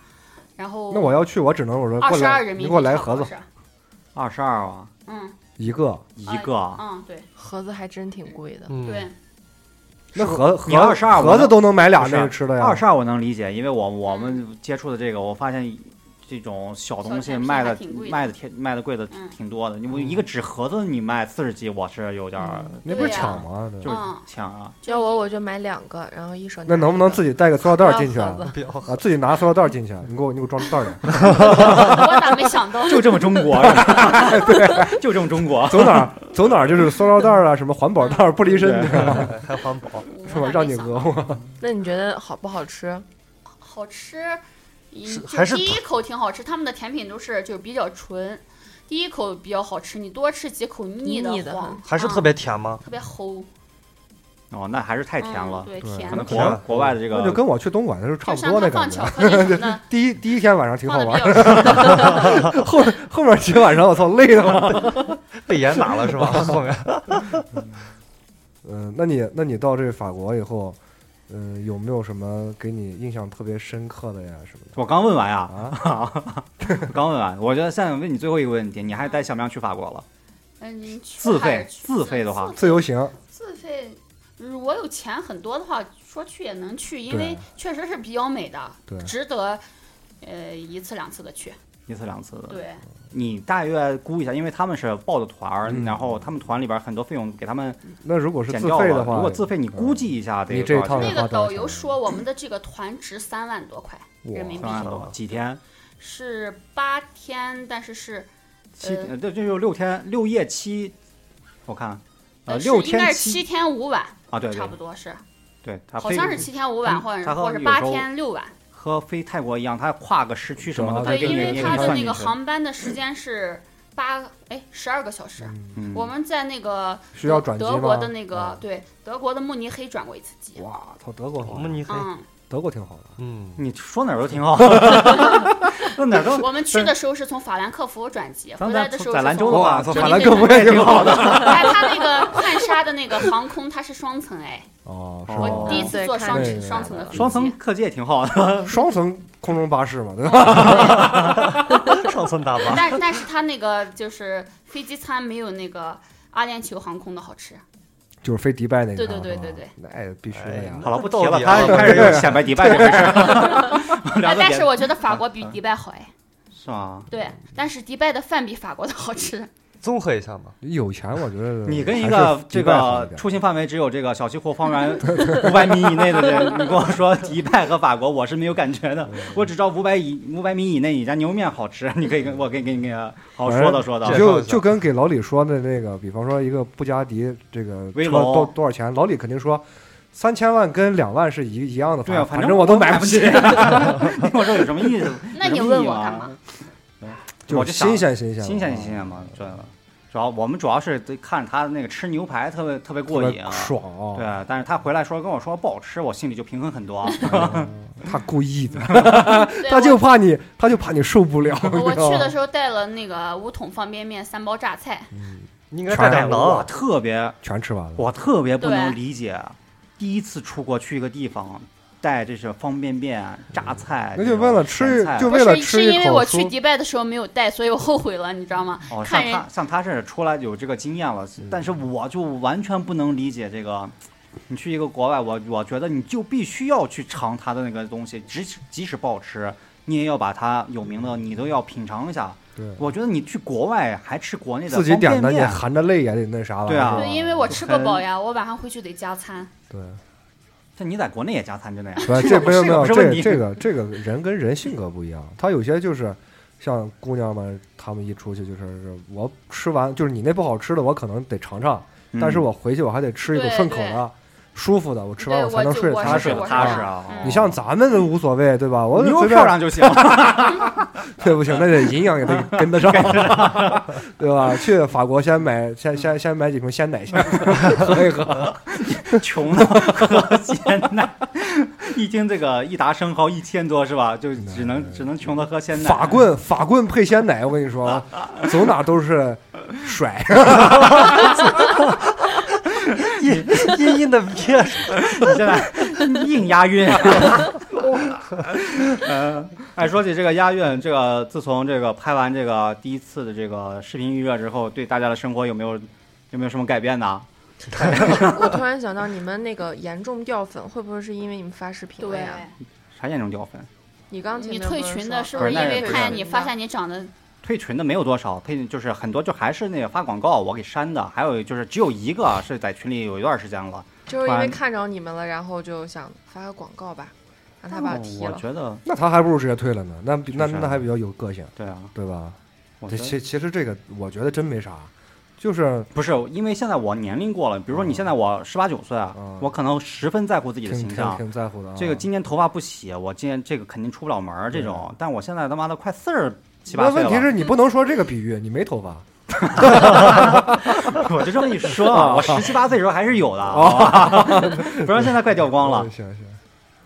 然后那我要去，我只能我说，二十二人民币给我来盒子。二十二啊，嗯，一个。一个。嗯，对盒子还真挺贵的。嗯，对，那盒你盒二十二盒子都能买俩那个吃的呀。二十二我能理解，因为我我们接触的这个，我发现这种小东西卖的挺贵的卖的挺卖的贵的嗯挺多的。你我一个纸盒子你卖四十几，我是有点儿那不是抢吗？就是嗯抢啊。要我我就买两个，然后一手那能不能自己己带个塑料袋儿进去啊？啊，自己拿塑料袋儿进去，你给我你给我装袋儿里。我咋没想到？就这么中国，对，就这么中国。走哪儿走哪儿就是塑料袋儿啊，什么环保袋儿不离身，还环保，是吧？让你讹我。那你觉得好不好吃？好吃，是还是第一口挺好吃，他们的甜品都是就是比较纯，第一口比较好吃，你多吃几口腻腻得慌还是特别甜吗？特别齁，哦，那还是太甜了嗯。对，对甜可能。国国外的这个那就跟我去东莞的时候差不多那像它放感觉。巧克力什么的，第一第一天晚上挺好玩。后后面几个晚上我操累的慌。被严打了是吧？后面嗯，那你那你到这法国以后，嗯，有没有什么给你印象特别深刻的呀什么的？我刚问完呀，啊，刚问完。我觉得现在问你最后一个问题，你还带想不想去法国了？嗯，你去自费自费的话自由行，自费，如果有钱很多的话，说去也能去，因为确实是比较美的，值得，呃，一次两次的去。一次两次的。对，你大约估一下，因为他们是报的团儿，嗯然后他们团里边很多费用给他们那如果是减掉了。自费的话，如果自费，你估计一下得你这多少钱趟得花那个导游说我们的这个团值三万多块人民币三，万多几天？是八天，但是是七呃这这就六天六夜七，我看呃六应该天是七天五晚，啊，对对差不多是，对，他好像是七天五晚，嗯或者或者八天六晚。和飞泰国一样，它跨个时区什么的，啊对，它给你因为也给它的那个。航班的时间是八哎十二个小时。我们在那个需要转机吗？德国的那个啊对德国的慕尼黑转过一次机。哇，操，德国好我，们你可以，嗯，德国挺好的。嗯，你说哪儿都挺好，那哪儿都。我们去的时候是从法兰克福转机，回来的时候在兰州的话，从法兰克福也挺好的。哎，他那个汉莎的那个航空它是双层哎，哦，我第一次坐双层双层的飞机。双层客机也挺好的。双层空中巴士嘛，对吧？双层大巴。但但是它那个就是飞机餐没有那个阿联酋航空的好吃。就是飞迪拜那个，对对对对对，那哎必须的呀。好了，不提到了，他开始又显摆迪拜这回事儿。聊哎，个别的但是我觉得法国比迪拜好哎。是吗？对，但是迪拜的饭比法国的好吃。综合一下嘛，有钱，我觉得 你跟一个这个出行范围只有这个小西湖方圆五百米以内的人，你跟我说迪拜和法国，我是没有感觉的。我只知道五百以五百米以内你家牛面好吃，你可以跟我可以给你给好好说道说道。就就跟给老李说的那个，比方说一个布加迪这个车威龙。多多少钱，老李肯定说三千万跟两万是一一样的，对啊，反正我都买不起，你跟我说有什么意思？那你问我干嘛？我就想新鲜新鲜新鲜新鲜嘛，对了。主要我们主要是看着他那个吃牛排特别特别过瘾，爽啊！对，但是他回来说跟我说不好吃，我心里就平衡很多。嗯他故意的 他就怕你，他就怕你受不了。我去的时候带了那个五桶方便面、三包榨菜。嗯应该带点我馕。特别全吃完了，我特别不能理解，第一次出国去一个地方，带这是方便面、榨菜，那就为了吃菜就为了，吃一口是因为我去迪拜的时候没有带，所以我后悔了，你知道吗？哦，像他像他是出来有这个经验了，但是我就完全不能理解这个。你去一个国外，我我觉得你就必须要去尝它的那个东西，即使即使不好吃，你也要把它有名的你都要品尝一下。对我觉得你去国外还吃国内的自己方便点的，你面，含着泪也得那啥了。对啊对，因为我吃不饱呀，我晚上回去得加餐。对这你在国内也加餐真的呀？对，这 没有是没有，这这个这个人跟人性格不一样，他有些就是像姑娘们，她们一出去就是我吃完就是你那不好吃的，我可能得尝尝，嗯但是我回去我还得吃一口顺口的、舒服的，我吃完我才能睡得踏实踏实啊。嗯你像咱们都无所谓，对吧？我随便漂亮就行。对不行，那得营养也得跟得上，对吧？去法国先买先先先买几瓶鲜奶先喝一喝，穷的喝鲜奶，一听这个一达生蚝一千多是吧？就只能只能穷的喝鲜奶。法棍法棍配鲜奶，我跟你说，走哪都是甩。阴阴阴的憋着，你现在硬押韵。嗯，哎，说起这个押韵，这个自从这个拍完这个第一次的这个视频预热之后，对大家的生活有没有有没有什么改变呢？我突然想到，你们那个严重掉粉，会不会是因为你们发视频了对，呀？啥严重掉粉？你刚前你退群的是不是因为看见你发现你长得退群的没有多少，退就是很多，就还是那个发广告我给删的，还有就是只有一个是在群里有一段时间了。就是因为看着你们了，然后就想发个广告吧，让他把我踢了。我觉得那他还不如直接退了呢，那比那那还比较有个性，对啊，对吧？我这其其实这个我觉得真没啥，就是不是因为现在我年龄过了，比如说你现在我十八九岁啊嗯，我可能十分在乎自己的形象。挺在乎的啊。这个今年头发不洗，我今年这个肯定出不了门儿这种。但我现在他妈的快四十七八那岁了，问题是你不能说这个比喻，你没头发。我就这么一说啊，我十七八岁的时候还是有的，不然现在快掉光了。嗯。行行，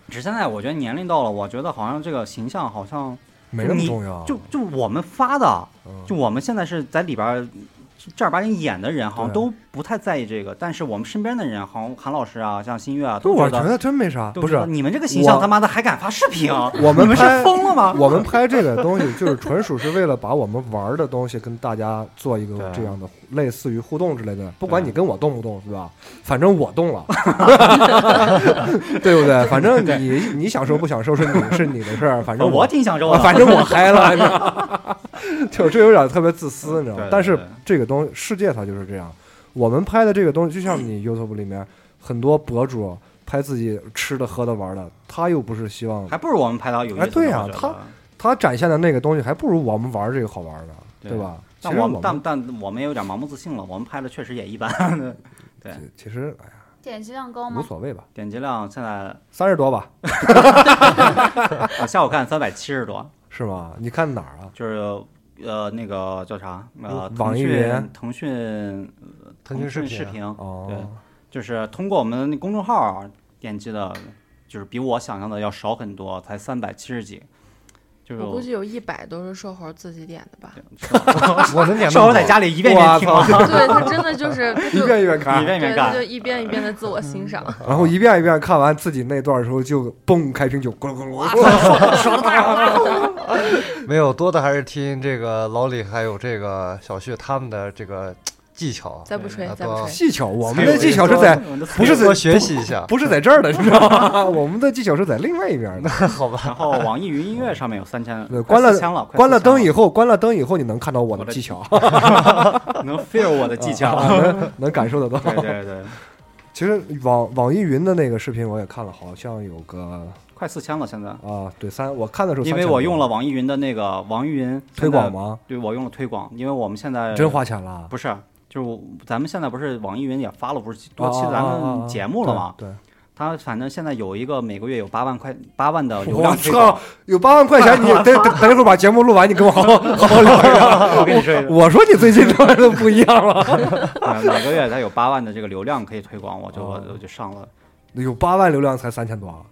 只是现在我觉得年龄到了，我觉得好像这个形象好像没那么重要。就就我们发的，嗯。就我们现在是在里边儿正儿八经演的人，好像都不太在意这个。但是我们身边的人，好像韩老师啊，像新月啊，都我觉得真没啥，不是你们这个形象他妈的还敢发视频？我们是拍疯了吗？我们拍这个东西，就是纯属是为了把我们玩的东西跟大家做一个这样的类似于互动之类的，不管你跟我动不动，是吧？反正我动了，对不对？反正你你享受不享受是你是你的事儿，反正我挺享受的，啊反正我嗨了，你知道吗？就这有点特别自私，你知道吗？但是这个东西，世界它就是这样。我们拍的这个东西，就像你 YouTube 里面很多博主拍自己吃的、喝的、玩的，他又不是希望还不如我们拍到有意思。哎对呀他他展现的那个东西，还不如我们玩这个好玩的，对对吧？其但我们我们但但我们也有点盲目自信了，我们拍的确实也一般。对，其其实哎呀点击量高吗无？所谓吧，点击量现在三十多吧，我 下午看三百七十多，是吗？你看哪儿啊？就是呃那个叫啥呃嗯腾讯网易云腾讯腾讯视频视频对哦，就是通过我们那公众号点击的，就是比我想象的要少很多，才三百七十几。就是我估计有一百都是瘦猴自己点的吧。我能点瘦猴在家里一遍一遍听吗？对他真的就是 他一遍一遍看一，遍一遍看就一遍一遍的自我欣赏。然后一遍一遍看完自己那段的时候，就嘣开瓶酒，咕噜咕噜咕噜。没有多的还是听这个老李还有这个小旭他们的这个技巧，再不吹，啊再不吹。技巧，我们的技巧是在不是在学习一下，不是在这儿的，你知道吗？我们的技巧是在另外一边的。好吧？然后网易云音乐上面有三千对，关了关了灯以后，关了灯以后，你能看到我我的的技巧，能 feel 我的技巧。啊 能能感受得到。对对对，其实网网易云的那个视频我也看了，好像有个快四千了现在。啊，对三，我看的时候因为我用了网易云的那个网易云推广？吗？对，我用了推广，因为我们现在真花钱了，不是，就咱们现在不是网易云也发了不是多期啊咱们节目了吗？对，他反正现在有一个每个月有八万块八万的流量推广操。，有八万块钱，你等等等一会儿把节目录完，你跟我好好 好好聊一聊。我跟你说，我说你最近状态都不一样了，呃每个月他有八万的这个流量可以推广，我就我就上了，有八万流量才三千多，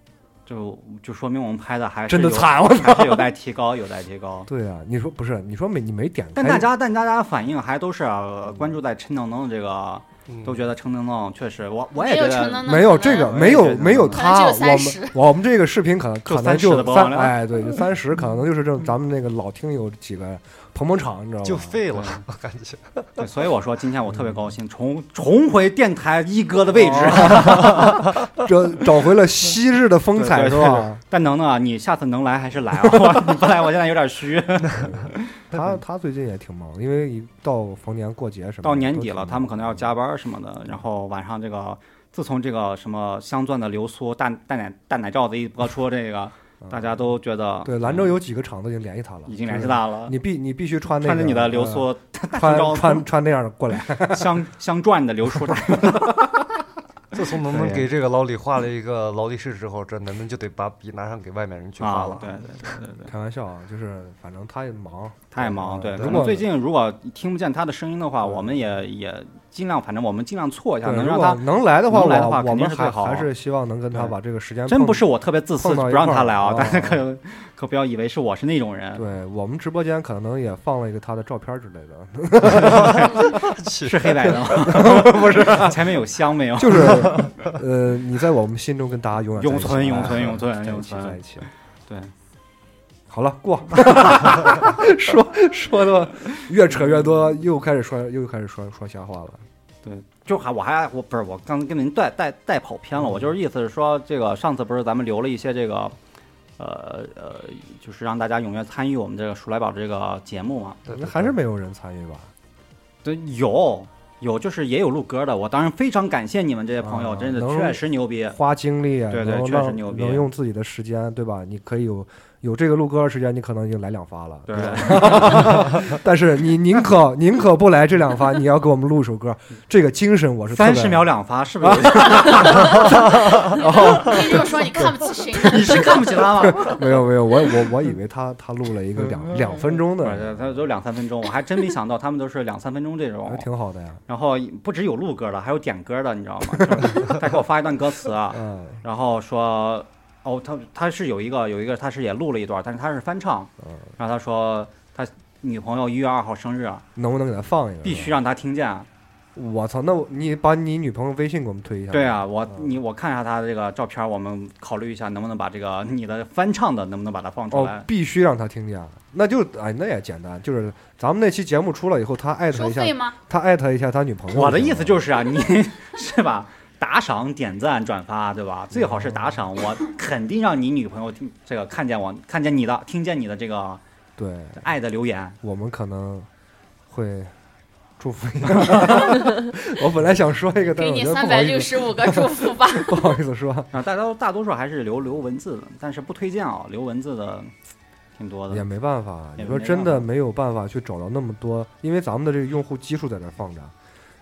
就就说明我们拍的还是有真的惨，我操！还是有待提高，有待提高。对啊，你说不是？你说没你没点开，但大家但大家的反应还都是、呃关注在陈能能的这个，都觉得陈能能确实，我我也觉得没有这个，没有没有他，我们我们这个视频可能可能就哎，对，就三十，可能就是这咱们那个老听友几个捧捧场，你知道吗？就废了，我感觉。对，所以我说今天我特别高兴，重重回电台一哥的位置。这找回了昔日的风采，是吧？但能能啊，你下次能来还是来啊？你 不来，我现在有点虚。他他最近也挺忙，因为一到逢年过节什么的，到年底了，他们可能要加班什么的，然后晚上这个，自从这个什么镶钻的流苏大大奶大奶罩子一播出，这个大家都觉得对兰州有几个厂子已经联系他了，已经联系他了，你必你必须穿那个穿着你的流呃苏 大穿穿穿那样的过来，镶镶钻的流苏大，自从能能给这个老李画了一个劳力士之后，这能能就得把笔拿上给外面人去画了。，啊对对对对对。开玩笑啊，就是反正他也忙，太忙，对。如果最近如果听不见他的声音的话，我们也也尽量，反正我们尽量错一下，能让他。能来的话，能来的话肯定是最好还是希望能跟他把这个时间真不是我特别自私不让他来啊，哦大家可可不要以为是我是那种人，对我们直播间可能也放了一个他的照片之类的，是黑白的吗？不是，前面有香没有？就是呃，你在我们心中跟大家永远永存永哎存永存永存在一起。对，好了，过。说说的越扯越多，又开始说又开始说说瞎话了。对，就还我还我不是我刚跟您带带带跑偏了，我就是意思是说，这个上次不是咱们留了一些这个，呃呃，就是让大家踊跃参与我们这个鼠来宝这个节目嘛？对那还是没有人参与吧？对，有有，就是也有录歌的，我当然非常感谢你们这些朋友，啊真的确实牛逼。花精力啊，对对确实牛逼能用自己的时间，对吧？你可以有有这个录歌的时间，你可能已经来两发了，对？但是你宁可宁可不来这两发，你要给我们录一首歌，这个精神我是三十秒两发，是不是然后？你这么说你看不起谁？你是看不起他吗？没有没有，我我我以为他他录了一个两两分钟的，他都两三分钟，我还真没想到他们都是两三分钟这还种。挺好的呀。然后不只有录歌的，还有点歌的，你知道吗？他给我发一段歌词然后说，哦，他他是有一个有一个他是也录了一段，但是他是翻唱，嗯，然后他说他女朋友一月二号生日，能不能给他放一个？必须让他听见。我操，那我你把你女朋友微信给我们推一下。对，啊，我嗯你我看一下他的这个照片，我们考虑一下能不能把这个你的翻唱的能不能把它放出哦来，。必须让他听见。那就哎，那也简单，就是咱们那期节目出了以后，他艾特一下收费，吗？他艾特一下他女朋友。我的意思就是啊，你 是吧？打赏、点赞、转发，对吧？最好是打赏，我肯定让你女朋友听这个看见我，看见你的，听见你的这个对，爱的留言。我们可能会祝福一下。我本来想说一个，但是给你三百六十五个祝福吧。不好意思说，啊，大多大多数还是留留文字的，但是不推荐啊，留文字的挺多的也。没办法。你说真的没有办法去找到那么多，因为咱们的这个用户基数在这儿放着。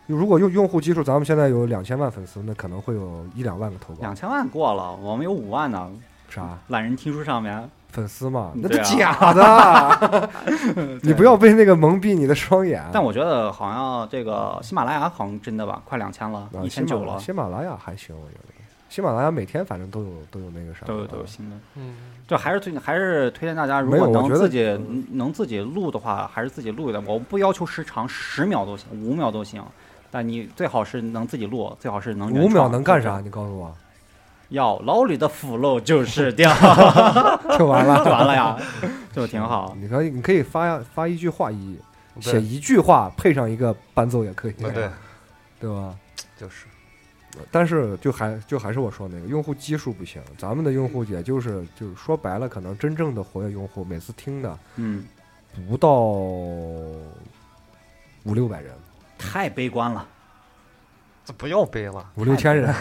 如果用用户基数，咱们现在有两千万粉丝，那可能会有一两万个投稿两。千万过了，我们有五万呢。啥懒人听书上面，粉丝嘛？那对是啊假的，你不要被那个蒙蔽你的双眼。但我觉得好像这个喜马拉雅好像真的吧，快两千了，啊一千九了。喜马拉雅还行，我觉得。喜马拉雅每天反正都有都有那个啥，都有都有啊新的。嗯，就还是推还是推荐大家，如果能自己能自己录的话，还是自己录一点。我不要求时长，十秒都行，五秒都行。但你最好是能自己录，最好是能原五秒能干啥？？你告诉我，要老李的腐肉就是掉，就完了，就完了呀，就挺好。你可以，你可以发发一句话一写一句话，配上一个伴奏也可以，对对，对吧？就是。但是就还就还是我说那个用户基数不行，咱们的用户也就是就是说白了，可能真正的活跃用户每次听的嗯，不到五六百人，太悲观了，这不要背了，五六千人，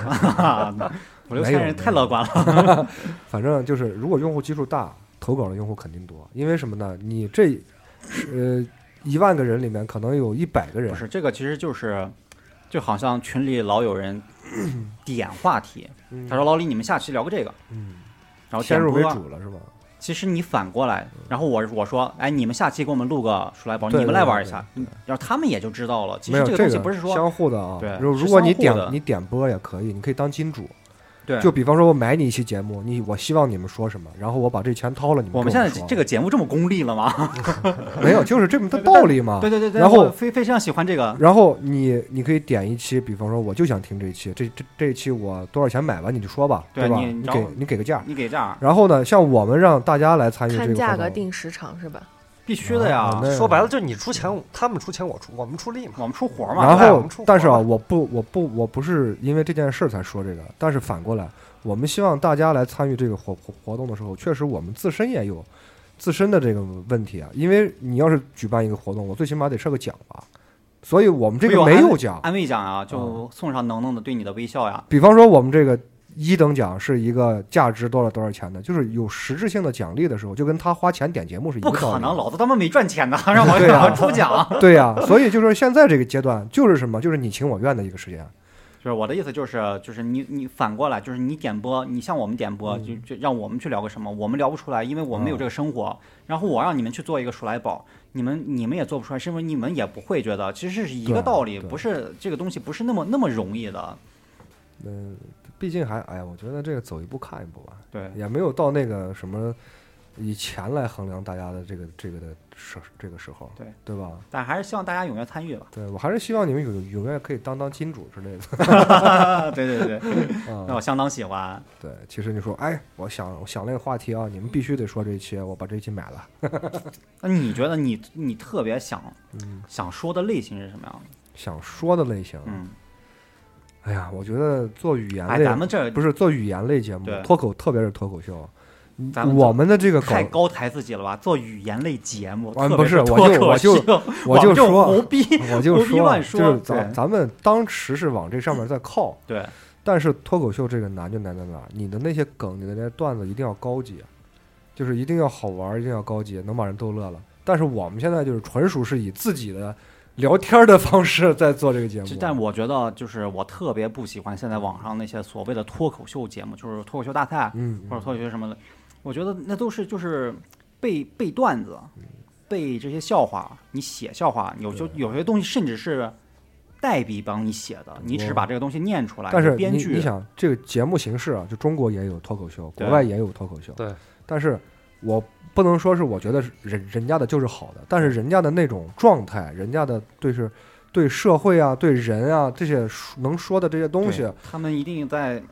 五六千人太 乐观了。反正就是如果用户基数大，投稿的用户肯定多，因为什么呢？你这呃一万个人里面可能有一百个人不是这个，其实就是就好像群里老有人 点话题，嗯他说老李，你们下期聊个这个，嗯，然后先入为主了是吧？其实你反过来，然后我我说，哎，你们下期给我们录个出来宝，对你们来玩一下然后他们也就知道了。其实这个东西不是说，相互的啊。对如果你点你点播也可以，你可以当金主。对，就比方说，我买你一期节目，你我希望你们说什么，然后我把这钱掏了，你们我们现在这个节目这么功利了吗？没有，就是这么的道理嘛。对对对对，然后非非常喜欢这个，然后你你可以点一期，比方说我就想听这一期，这这这一期我多少钱买完你就说吧，吧？对你你给你给个价。你给价然后呢，像我们让大家来参与这看个活动，价格定时长是吧？必须的呀，说白了就是你出钱，他们出钱，我出，我们出力嘛。我们出活嘛。然后但是啊，我不，我不，我不是因为这件事儿才说这个，但是反过来，我们希望大家来参与这个活活活动的时候，确实我们自身也有自身的这个问题啊。因为你要是举办一个活动，我最起码得设个奖吧，所以我们这个没有奖。安慰奖啊，就嗯送上能能的对你的微笑呀。比方说，我们这个一等奖是一个价值多少多少钱的，就是有实质性的奖励的时候，就跟他花钱点节目是一个不可能，老子他妈没赚钱呢，让我对啊让 我出奖。对呀、所以就是现在这个阶段，就是什么，就是你情我愿的一个时间。就是我的意思，就是就是你你反过来，就是你点播，你向我们点播，就就让我们去聊个什么，我们聊不出来，因为我们没有这个生活。然后我让你们去做一个鼠来宝，你们你们也做不出来，是因为你们也不会觉得，其实是一个道理，不是这个东西不是那么那么容易的。嗯，毕竟还，哎呀，我觉得这个走一步看一步吧，对，也没有到那个什么以钱来衡量大家的这个这个的时这个时候，对对吧？但还是希望大家踊跃参与吧。对我还是希望你们有踊跃可以当当金主之类的对对对对，那啊。我相当喜欢。对，其实你说，哎，我想我想那个话题啊，你们必须得说这一期，我把这一期买了。那你觉得你你特别想嗯，想说的类型是什么样的？想说的类型，嗯，哎呀，我觉得做语言哎，类咱们这不是做语言类节目，脱口特别是脱口秀，咱们我们的这个搞太，高抬自己了吧？做语言类节目，啊不是我就我就我就说胡逼，我就说，就是咱咱们当时是往这上面在靠，对，但是脱口秀这个难就难在哪儿？你的那些梗，你的那些段子一定要高级，就是一定要好玩，一定要高级，能把人逗乐了。但是我们现在就是纯属是以自己的聊天的方式在做这个节目，但我觉得就是我特别不喜欢现在网上那些所谓的脱口秀节目，就是脱口秀大赛嗯，或者脱口秀什么的，我觉得那都是就是背背段子，背这些笑话，你写笑话，有就有些东西甚至是代笔帮你写的，你只是把这个东西念出来，但是编剧。你你想这个节目形式啊，就中国也有脱口秀，国外也有脱口秀，对，但是我不能说是我觉得是人人家的就是好的，但是人家的那种状态，人家的对是对社会啊、对人啊这些说能说的这些东西，他们一定在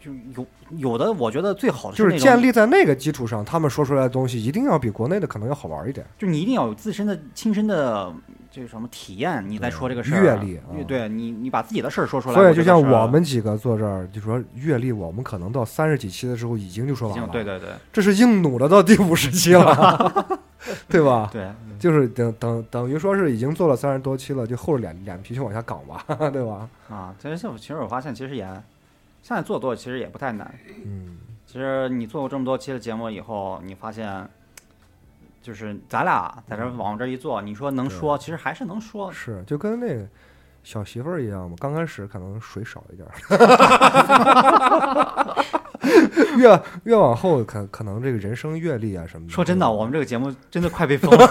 就有有的，我觉得最好的就是建立在那个基础上，他们说出来的东西一定要比国内的可能要好玩一点。就你一定要有自身的亲身的这个什么体验，你再对说这个事儿，阅历啊对你你把自己的事儿说出来，所以就像我们几个坐这儿，就说阅历，我们可能到三十几期的时候已经就说完了，对对对这是硬弩了到第五十期了，对吧？对，就是等等等于说是已经做了三十多期了，就厚着脸脸皮去往下岗吧，对吧？啊，其实其实我发现其实也现在做多其实也不太难。嗯，其实你做过这么多期的节目以后，你发现就是咱俩在这儿往这儿一坐，你说能说，其实还是能说。是就跟那个小媳妇儿一样嘛，刚开始可能水少一点儿，越越往后，可可能这个人生阅历啊什么的。说真的，我们这个节目真的快被封了。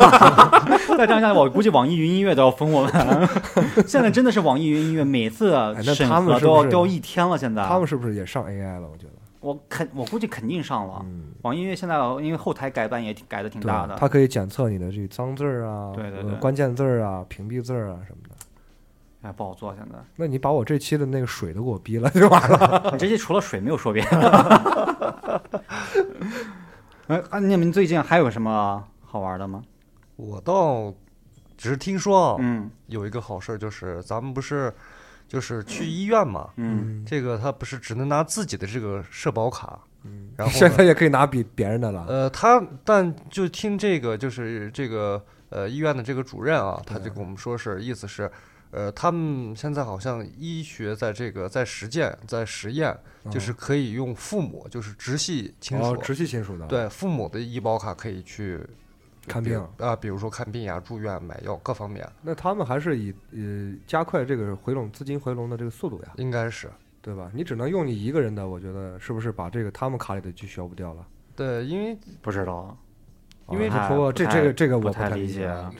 再这样下去，我估计网易云音乐都要封我们。现在真的是网易云音乐每次审核都要都要一天了。现在他们是不是也上 AI 了？我觉得，我肯我估计肯定上了。嗯，网易音乐现在因为后台改版也挺改的挺大的，它可以检测你的这脏字儿啊，对对对呃关键字儿啊，屏蔽字儿啊什么的。哎不好做。现在那你把我这期的那个水都给我逼了就完了。你这期除了水没有说别的。哎，啊你们最近还有什么好玩的吗？我倒只是听说啊，嗯有一个好事儿，就是咱们不是就是去医院嘛，嗯，这个他不是只能拿自己的这个社保卡，嗯，然后现在也可以拿比别人的了。呃，他但就听这个就是这个呃医院的这个主任啊，他就跟我们说是意思是。呃，他们现在好像医学在这个在实践在实验，就是可以用父母，就是直系亲属，哦，直系亲属的，，对父母的医保卡可以去看病。啊，比如说看病呀、住院、买药各方面，那他们还是以呃加快这个回笼资金回笼的这个速度呀，应该是对吧？你只能用你一个人的，我觉得是不是把这个他们卡里的就消不掉了？对，因为不知道。因为不太不这这个这个我不太理解啊。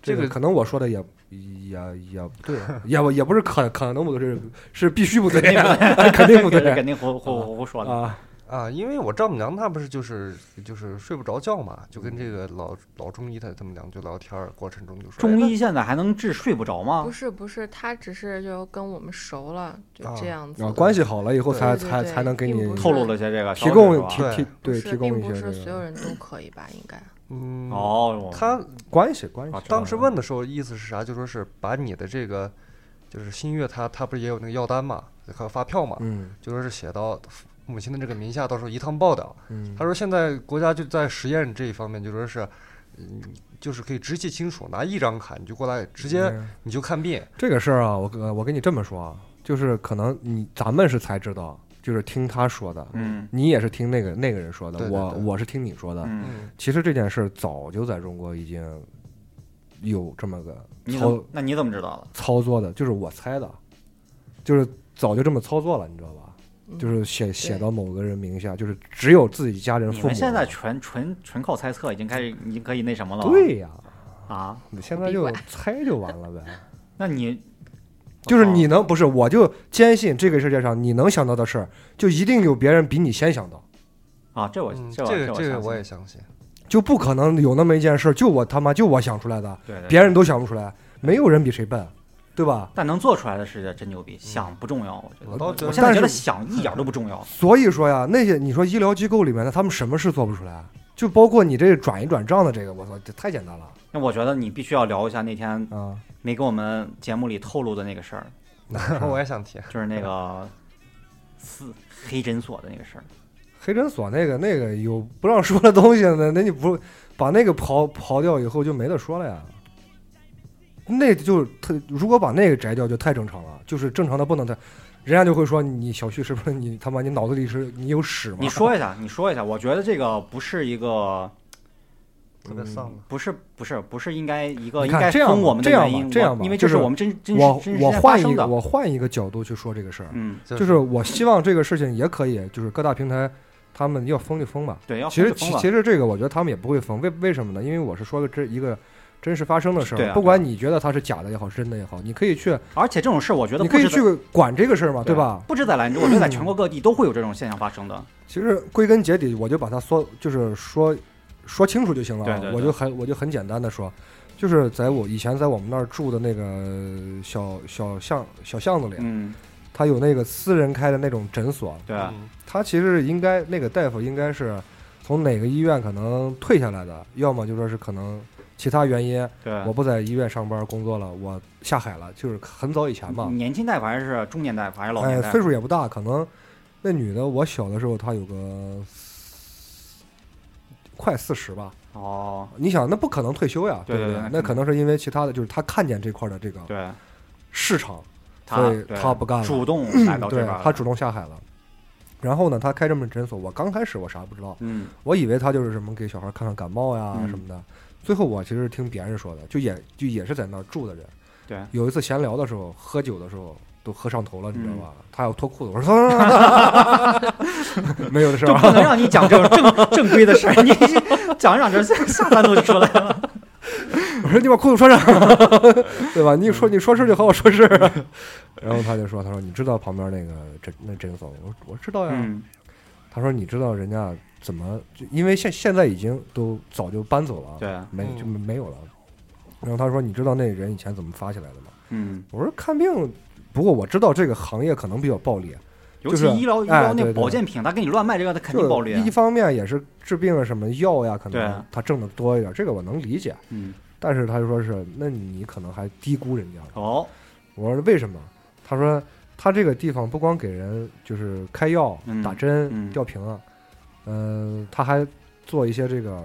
这这个个可能我说的也也也不对，也不也不是可可能不对，是是必须不对，肯定不这对 肯定胡胡胡胡说的。啊。啊，因为我丈母娘她不是就是就是睡不着觉嘛，就跟这个老老中医他他们俩就聊天儿过程中就说，中哎医现在还能治睡不着吗不？是不是，他只是就跟我们熟了，就啊这样子啊，的。关系好了以后才对对才才能给你透露了些这个提供提提对提供并一些这不是所有个人都可以吧？应该。嗯，哦，他关系关系啊。当时问的时候意思是啥？就说是把你的这个就是新月他他不是也有那个药单嘛，还有发票嘛，嗯就说是写到母亲的这个名下，到时候一趟报道。嗯他说现在国家就在实验这一方面，就说是，嗯，就是可以直系亲属拿一张卡，你就过来直接嗯你就看病。这个事儿啊，我跟我跟你这么说啊，就是可能你咱们是才知道，就是听他说的，嗯你也是听那个那个人说的，对对对我我是听你说的。嗯，嗯，其实这件事儿早就在中国已经有这么个操么那你怎么知道的？操作的，就是我猜的，就是早就这么操作了，你知道吧？嗯就是写写到某个人名下，就是只有自己家人父母。你们现在纯纯纯靠猜测，已经开始已经可以那什么了。对呀，啊，你现在就猜就完了呗。那你就是你能不是，我就坚信这个世界上你能想到的事儿，就一定有别人比你先想到，啊，这我嗯这我这个这个我也相信。就不可能有那么一件事儿，就我他妈就我想出来的，对对，别人都想不出来，没有人比谁笨，对吧？但能做出来的是真牛逼，想不重要，我觉得。我现在觉得想一点都不重要。所以说呀，那些你说医疗机构里面的，他们什么事做不出来？就包括你这个转一转账的这个，我操，这太简单了那我觉得你必须要聊一下那天啊！没给我们节目里透露的那个事儿，我也想提。就是那个四黑诊所的那个事儿。黑诊所那个那个有不让说的东西呢，那你不把那个刨刨掉以后就没得说了呀？那就特如果把那个摘掉就太正常了，就是正常的不能太，人家就会说你小旭是不是你他妈你脑子里是你有屎吗？你说一下，你说一下，我觉得这个不是一个，特别丧的。不是不是不是应该一个应该这样吧封我们的这样原因，吧这样吧因为就是这是我们真真真实我换一。个我换一个角度去说这个事儿，嗯，就就是我希望这个事情也可以，就是各大平台他们要封就封吧。对，要其实其实这个我觉得他们也不会封，为为什么呢？因为我是说个这一个真实发生的事儿，啊不管你觉得它是假的也好，是真的也好，你可以去而且这种事儿，我觉得你可以去管这个事儿嘛，对吧？不止在兰州，我觉得在全国各地都会有这种现象发生的。其实归根结底，我就把它说，就是说说清楚就行了啊。对对对我就很我就很简单的说，就是在我以前在我们那儿住的那个小小巷小巷子里，嗯，他有那个私人开的那种诊所，对，嗯他其实应该那个大夫应该是从哪个医院可能退下来的，要么就说是可能其他原因，对，我不在医院上班工作了，我下海了，就是很早以前嘛，年轻大夫还是中年大夫还是老？岁数也不大，可能那女的我小的时候她有个快四十吧。哦，你想，那不可能退休呀，不对对对那那可能是因为其他的，就是她看见这块的这个对，市场，所以对他不干了主动来到 这她主动下海了。然后呢，她开这么诊所，我刚开始我啥不知道，嗯我以为她就是什么给小孩看看感冒呀嗯什么的。最后我其实听别人说的，就也就也是在那儿住的人，对，有一次闲聊的时候，喝酒的时候都喝上头了，你知道吧？嗯他要脱裤子，我说 没有的事儿不能让你讲这种正 正规的事儿，你讲着讲着下下三路就出来了。我说你把裤子穿上，对吧？你说你说事就和我说事。然后他就说，他说你知道旁边那个诊那诊所吗？我说我知道呀。嗯他说你知道人家怎么就因为现现在已经都早就搬走了，对，没嗯就没有了。然后他说你知道那人以前怎么发起来的吗？嗯，我说看病，不过我知道这个行业可能比较暴利，尤就是其医疗医哎疗那保健品，他给你乱卖这个，他肯定暴利。啊一方面也是治病啊什么药呀，可能他挣的多一点，这个我能理解。嗯，但是他就说是，那你可能还低估人家了。哦，我说为什么？他说他这个地方不光给人就是开药、嗯打针、嗯吊瓶啊，嗯、他还做一些这个，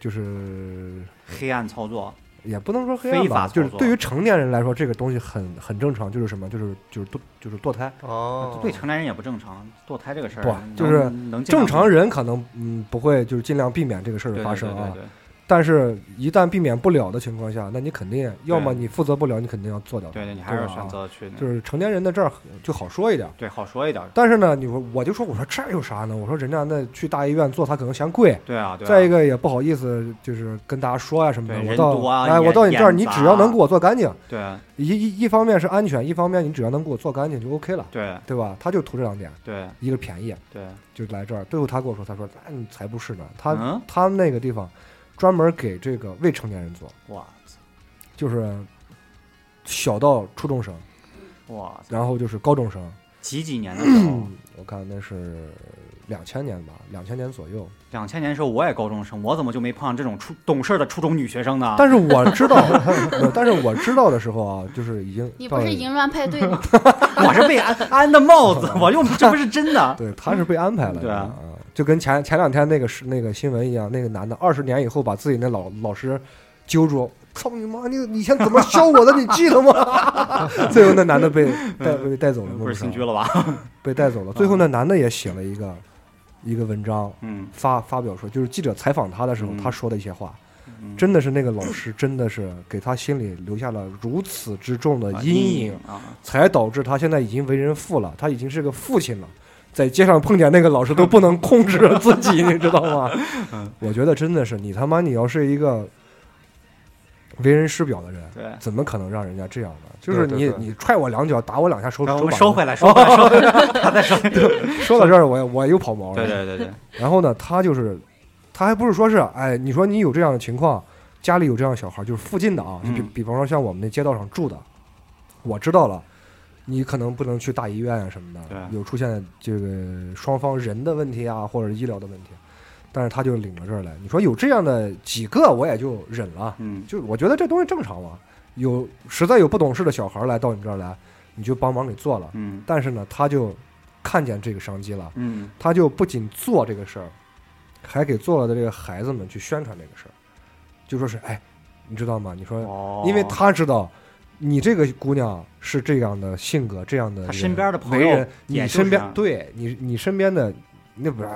就是黑暗操作，也不能说黑暗非法吧，就是作对于成年人来说，这个东西很很正常，就是什么，就是就是堕就是堕胎。哦，对成年人也不正常。堕胎这个事儿，不能就是能正常人可能嗯不会就是尽量避免这个事儿的发生啊，对对对但是一旦避免不了的情况下，那你肯定要么你负责不了，你肯定要做掉它。对对，你还是选择去那就是成年人的这儿就好说一点。对好说一点。但是呢，你说我就说，我说这有啥呢？我说人家那去大医院做，他可能嫌贵。对啊，对啊。再一个也不好意思，就是跟大家说呀、什么的。我到哎，我到你这儿，你只要能给我做干净，对一一一方面是安全，一方面你只要能给我做干净就 OK 了，对对吧？他就图这两点，对一个便宜，对，就来这儿。最后他跟我说，他说，嗯，才不是呢，他、嗯他那个地方专门给这个未成年人做，哇就是小到初中生，哇，然后就是高中生。几几年的时候，嗯，我看那是两千年吧，两千年左右。两千年的时候我也高中生，我怎么就没碰上这种初懂事儿的初中女学生呢？但是我知道，但是我知道的时候啊，就是已经你不是淫乱派对吗？我是被安安的帽子，我又这不是真的。对，他是被安排了，对啊啊，就跟前前两天那个是那个新闻一样，那个男的二十年以后把自己那老老师揪住，操你妈！你以前怎么教我的？你记得吗？最后那男的被带被带走了，不是新路上居了吧？被带走了。最后那男的也写了一个一个文章，嗯，发发表说，就是记者采访他的时候，嗯他说的一些话，嗯真的是那个老师真的是给他心里留下了如此之重的啊阴影，啊，才导致他现在已经为人父了，他已经是个父亲了。在街上碰见那个老师都不能控制自己，你知道吗？嗯我觉得真的是你他妈，你要是一个为人师表的人，对。怎么可能让人家这样呢？就是你你踹我两脚，打我两下，收回来，收回来，收回来，他再收。说到这儿，我我又跑毛了。对对对对，然后呢，他就是，他还不是说是，哎，你说你有这样的情况，家里有这样的小孩，就是附近的啊，就比嗯比方说像我们那街道上住的，我知道了，你可能不能去大医院啊什么的，有出现这个双方人的问题啊，或者医疗的问题，但是他就领到这儿来，你说有这样的几个，我也就忍了，嗯，就我觉得这东西正常嘛，有实在有不懂事的小孩来到你这儿来，你就帮忙给做了，嗯但是呢，他就看见这个商机了。嗯，他就不仅做这个事儿，还给做了的这个孩子们去宣传这个事儿，就说是哎，你知道吗？你说，哦，因为他知道你这个姑娘是这样的性格，这样的身边的朋友人，你身边对你你身边的那不是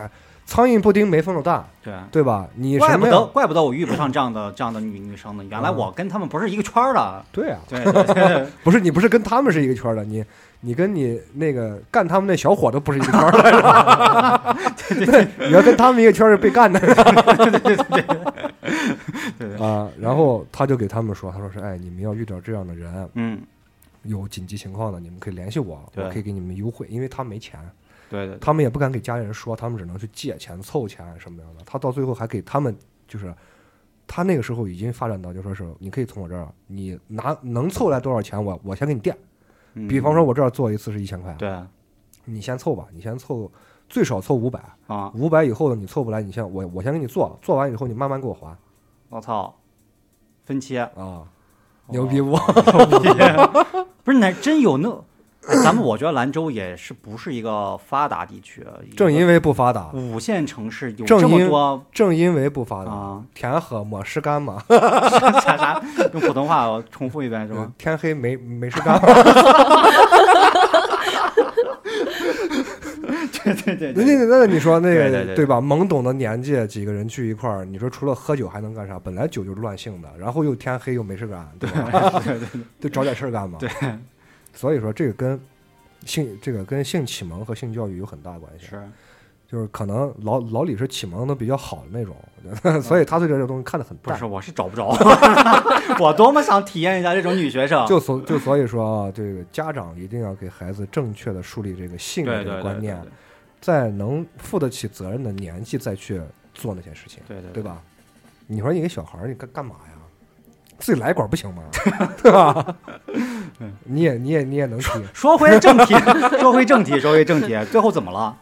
苍蝇不叮没缝的蛋，对。对吧？你怪不得？怪不得我遇不上这样的这样的女女生呢。原来嗯我跟他们不是一个圈儿的。对啊，对对对，不是你不是跟他们是一个圈儿的，你你跟你那个干他们那小伙都不是一个圈儿的，对，你要跟他们一个圈儿是被干的，对 啊，然后他就给他们说，他说是，哎，你们要遇到这样的人，嗯，有紧急情况的，你们可以联系我，我可以给你们优惠，因为他没钱，对对，他们也不敢给家里人说，他们只能去借钱凑钱什么样的。他到最后还给他们，就是他那个时候已经发展到，就说是你可以从我这儿，你拿能凑来多少钱，我我先给你垫。嗯。比方说，我这儿做一次是一千块，对。你先凑吧，你先凑，最少凑五百，啊，五百以后的你凑不来，你先我我先给你做，做完以后你慢慢给我还我操，分期啊，牛逼不？不是，那真有那，哎咱们我觉得兰州也是不是一个发达地区，正因为不发达，五线城市有这么因多正因为不发达，啊，天黑没事干嘛？啥啥，用普通话我重复一遍是吗？天黑没没事干。对对对，对那那那你说那个对吧？懵懂的年纪，几个人聚一块儿，你说除了喝酒还能干啥？本来酒就是乱性的，然后又天黑又没事干，对吧？对 对对，就找点事儿干嘛。对，所以说这个跟性这个跟性启蒙和性教育有很大关系。是就是可能老老李是启蒙的比较好的那种，所以他对这个东西看得很淡不是？。我是找不着，我多么想体验一下这种女学生。就所就所以说啊，这个家长一定要给孩子正确的树立这个性的对对对对这个观念，对在能负得起责任的年纪再去做那些事情，对对对？吧？你说你个小孩儿，你干干嘛呀？自己来一管不行吗？对吧？你也你也你也能踢，说回正题，说回正题，说回正题，最后怎么了？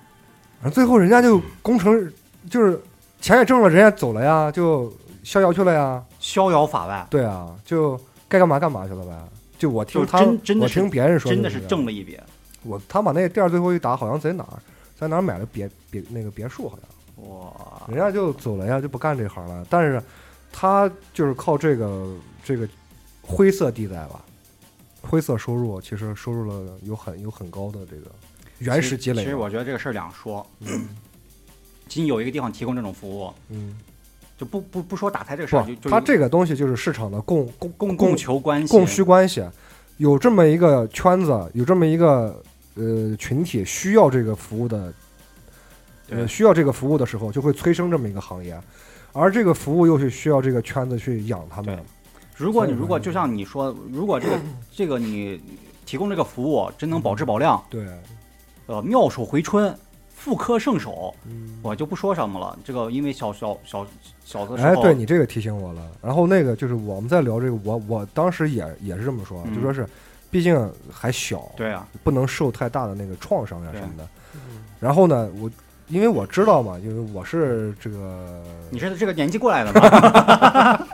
反正最后人家就工程就是钱也挣了，人家走了呀，就逍遥去了呀。逍遥法外，对啊，就该干嘛干嘛去了呗。就我听他，真真的我听别人说真的是挣了一笔。我他把那个店儿最后一打，好像在哪儿，在哪儿买了别别那个别墅，好像哇，人家就走了呀，就不干这行了。但是他就是靠这个这个灰色地带吧，灰色收入，其实收入了有很有很高的这个原始积累其实。我觉得这个事儿两说，嗯仅有一个地方提供这种服务，嗯，就不不不说打胎这个事儿，就他这个东西就是市场的供供供供供求关系，供需关系，有这么一个圈子，有这么一个呃群体需要这个服务的，呃需要这个服务的时候，就会催生这么一个行业，而这个服务又是需要这个圈子去养他们。如果你如果就像你说，如果这个 这个你提供这个服务真能保质保量，对，呃，妙手回春，妇科圣手，嗯，我就不说什么了。这个因为小小小小的时哎，对你这个提醒我了。然后那个就是我们在聊这个，我我当时也也是这么说，嗯。就说是，毕竟还小，对啊，不能受太大的那个创伤呀对什么的。然后呢，我因为我知道嘛，因为我是这个你是这个年纪过来的吗？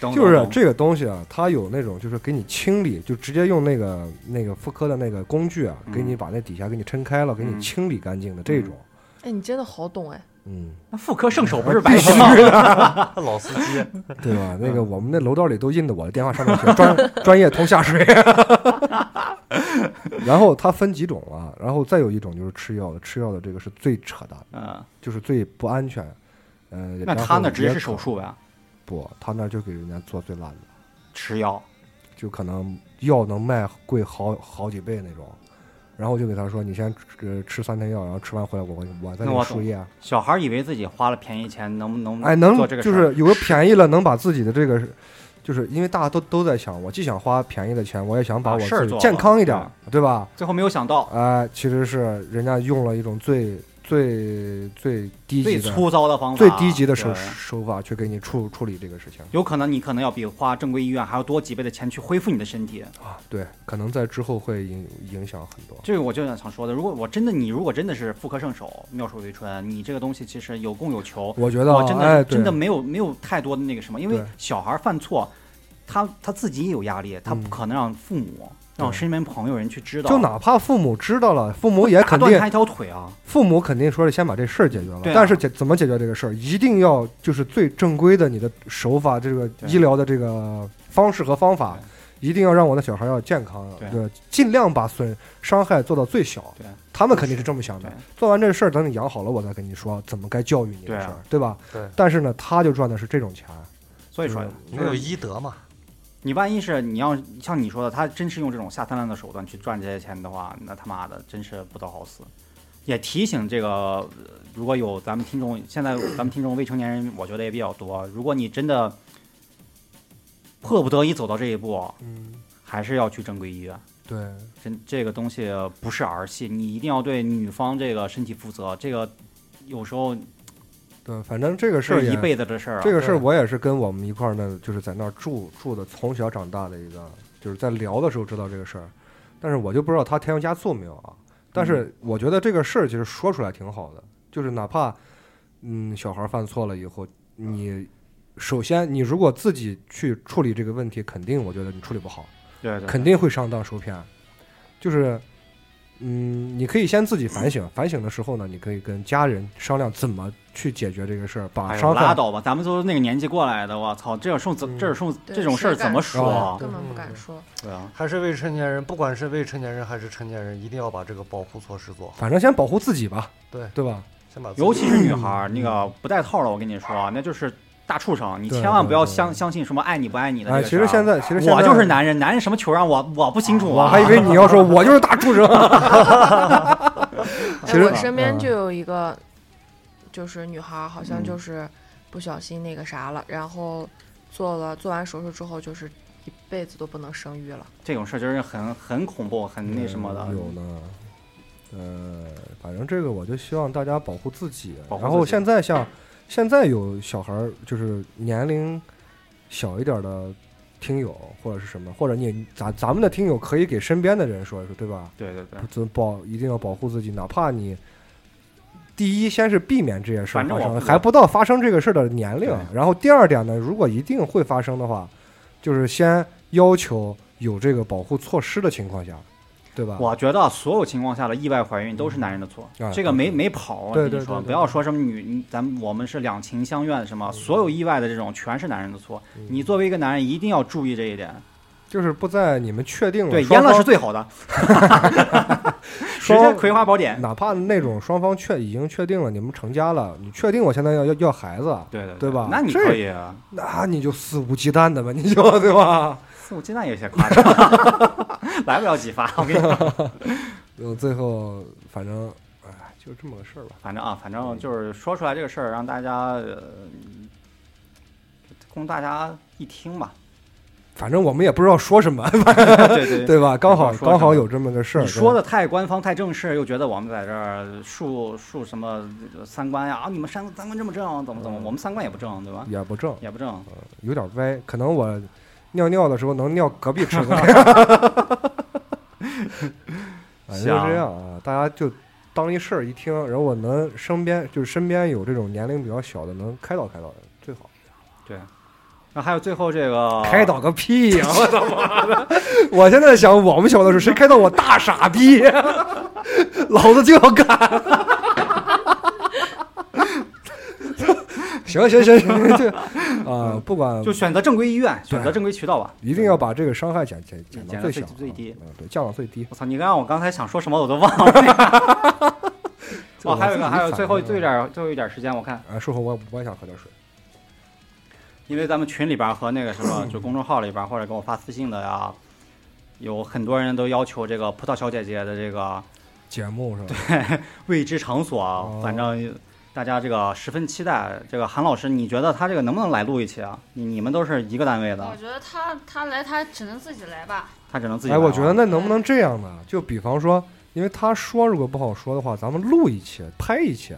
就是这个东西啊，它有那种就是给你清理，就直接用那个那个妇科的那个工具啊，嗯给你把那底下给你撑开了，给你嗯清理干净的这种。哎，你真的好懂哎，嗯，那妇科圣手不是白痴吗？老司机，对吧？那个我们那楼道里都印的我的电话上面写专 专业通下水。然后它分几种啊，然后再有一种就是吃药的，吃药的这个是最扯淡，嗯，就是最不安全。呃，那他那直接是手术呗，不，他那就给人家做最烂的。吃药。就可能药能卖贵好好几倍那种，然后我就给他说，你先吃吃三天药，然后吃完回来我我再给你输液。小孩以为自己花了便宜钱，能不能哎，能就是有个便宜了，能把自己的这个，就是因为大家都都在想，我既想花便宜的钱，我也想把我自己把事做健康一点，对吧？最后没有想到哎，其实是人家用了一种最最最低最级的、粗糙的方法，最低级的手对手法去给你处处理这个事情有可能你可能要比花正规医院还要多几倍的钱去恢复你的身体。啊。对，可能在之后会影影响很多。这个我就想说的，如果我真的你如果真的是妇科圣手、妙手回春，你这个东西其实有供有求，我觉得啊，我真的、哎，对真的没有没有太多的那个什么，因为对小孩犯错，他他自己也有压力，他嗯不可能让父母、让身边朋友人去知道，就哪怕父母知道了，父母也肯定断他一条腿啊。父母肯定说是先把这事儿解决了，啊。但是解怎么解决这个事儿，一定要就是最正规的你的手法，这个医疗的这个方式和方法，一定要让我的小孩要健康，对对，尽量把损伤害做到最小。对，他们肯定是这么想的。做完这事儿，等你养好了，我再跟你说怎么该教育你的事儿，对。吧？对。但是呢，他就赚的是这种钱，所以说就是，没有医德嘛。你万一是你要像你说的，他真是用这种下三滥的手段去赚这些钱的话，那他妈的真是不得好死。也提醒这个，呃如果有咱们听众，现在咱们听众未成年人，我觉得也比较多。如果你真的迫不得已走到这一步，嗯，还是要去正规医院。对，真这个东西不是儿戏，你一定要对女方这个身体负责。这个有时候对，反正这个事儿一辈子的事儿啊。这个事儿我也是跟我们一块儿呢，就是在那儿住住的，从小长大的一个，就是在聊的时候知道这个事儿，但是我就不知道他添油加醋没有啊。但是我觉得这个事儿其实说出来挺好的，就是哪怕嗯小孩儿犯错了以后，你首先你如果自己去处理这个问题，肯定我觉得你处理不好，对对，肯定会上当受骗。就是嗯，你可以先自己反省，反省的时候呢，你可以跟家人商量怎么去解决这个事儿，把哎呦伤害拉倒吧，咱们都是那个年纪过来的，我操，这种事怎嗯这种对这种事儿怎么说啊？根本不敢说。对啊，还是未成年人，不管是未成年人还是成年人，一定要把这个保护措施做好，反正先保护自己吧，对对吧？先把尤其是女孩儿，那个不带套的，我跟你说，那就是大畜生，你千万不要相相信什么爱你不爱你的这哎。其实现在其实现在我就是男人，男人什么球让我我不清楚啊。我还以为你要说我就是大畜生。其哎，实我身边嗯就有一个，就是女孩儿，好像嗯就是不小心那个啥了，然后做了做完手术之后，就是一辈子都不能生育了。这种事儿就是很很恐怖，很那什么的。有呢。呃，反正这个我就希望大家保护自己。然后现在像现在有小孩儿，就是年龄小一点儿的听友或者是什么，或者你咱咱们的听友可以给身边的人说一说，对吧？对对对，保一定要保护自己，哪怕你第一先是避免这件事儿发生，还不到发生这个事儿的年龄。然后第二点呢，如果一定会发生的话，就是先要求有这个保护措施的情况下，对吧？我觉得所有情况下的意外怀孕都是男人的错，啊这个没没跑。我对对对对不要说什么女，咱们我们是两情相愿什么，所有意外的这种全是男人的错。嗯你作为一个男人，一定要注意这一点。就是不在你们确定了对，阉了是最好的，直接葵花宝典。哪怕那种双方确已经确定了你们成家了，你确定我现在要要要孩子，对对对吧那你可以啊，那你就肆无忌惮的吧，你就对吧？肆无忌惮有些夸张，来不了几发。我跟你说，就，最后反正哎，就这么个事儿吧。反正啊，反正就是说出来这个事儿，让大家呃，供大家一听吧。反正我们也不知道说什么，对对对吧？刚好刚好有这么个事儿。你说的太官方、太正式，又觉得我们在这儿树树什么三观呀？啊，你们三三观这么正，怎么怎么？嗯我们三观也不正，对吧？也不正，也不正。有点歪。可能我尿尿的时候能尿隔壁车位。反正就这样啊，大家就当一事儿一听，然后我能身边就是身边有这种年龄比较小的，能开导开导人最好。对。然后还有最后这个开导个屁呀、我他妈的！我现在想，我们小的时候谁开导我大傻逼，老子就要干。行行行行，就啊，不管就选择正规医院，选择正规渠道吧。一定要把这个伤害减减减到减最小，最低对，降到最低。我操！你让我刚才想说什么我都忘了。这 哦，还有一个，还有最后最后一点最后一点时间，我看，啊，说后我我也想喝点水。因为咱们群里边和那个什么，就公众号里边或者给我发私信的呀，有很多人都要求这个葡萄小姐姐的这个节目是吧？对 未知场所反正大家这个十分期待。这个韩老师，你觉得他这个能不能来录一期啊？你你们都是一个单位的我，觉得他他来他只能自己来吧。他只能自己哎，来我觉得那能不能这样呢？就比方说，因为他说如果不好说的话，咱们录一期，拍一期，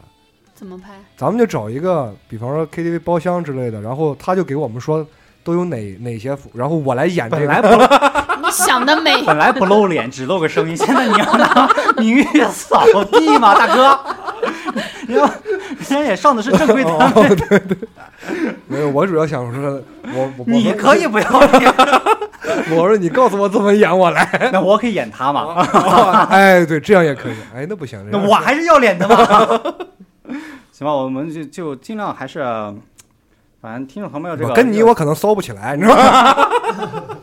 怎么拍？咱们就找一个，比方说 KTV 包厢之类的，然后他就给我们说都有哪哪些服，然后我来演这个。本来不你想的美！本来不露脸，只露个声音，现在你要拿名誉扫地吗，大哥？你要人家也上的是正规单哦位，对对，没有，我主要想说，我我你可以，不要脸，我 我说你告诉我怎么演，我来。那我可以演他嘛？哎，对，这样也可以。哎，那不行，那我还是要脸的嘛。行吧，我们就就尽量还是，反正听众朋友这个我跟你我可能骚不起来，你知道吗？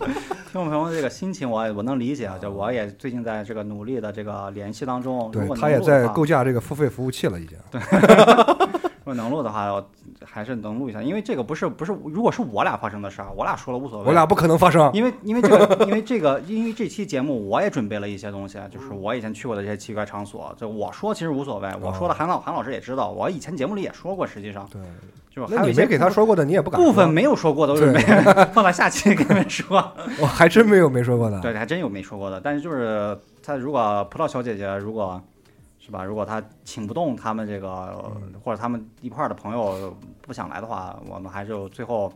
听众朋友这个心情我我能理解，啊，就我也最近在这个努力的这个联系当中，对他也在构架这个付费服务器了，已经。如果能录的话，我还是能录一下，因为这个不是不是，如果是我俩发生的事儿，我俩说了无所谓。我俩不可能发生。因为因为这个因为这个因为这期节目我也准备了一些东西，就是我以前去过的这些奇怪场所，就我说其实无所谓，我说的韩老韩老师也知道，我以前节目里也说过，实际上对，就是还有没给他说过的，你也不敢部分没有说过的，我准备 放到下期给你们说。我还真没有没说过的。对，还真有没说过的，但是就是他如果葡萄小姐姐如果是吧，如果他请不动他们这个、或者他们一块儿的朋友不想来的话，我们还是最后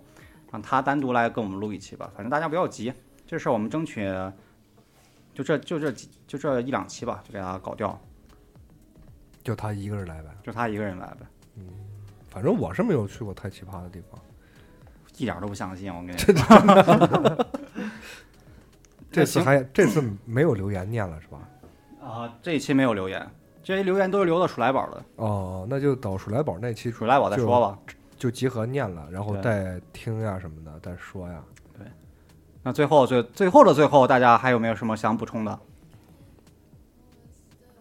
让他单独来跟我们录一期吧。反正大家不要急，这事儿我们争取就这就这几就这一两期吧，就给他搞掉，就他一个人来呗。就他一个人来呗，嗯反正我是没有去过太奇葩的地方。一点都不相信我跟你说。这次还这次没有留言念了是吧？啊，这一期没有留言，这些留言都是留到鼠来宝的，哦，那就到鼠来宝那期鼠来宝再说吧。就集合念了，然后对再听呀什么的，再说呀。对那最后最最后的最后，大家还有没有什么想补充的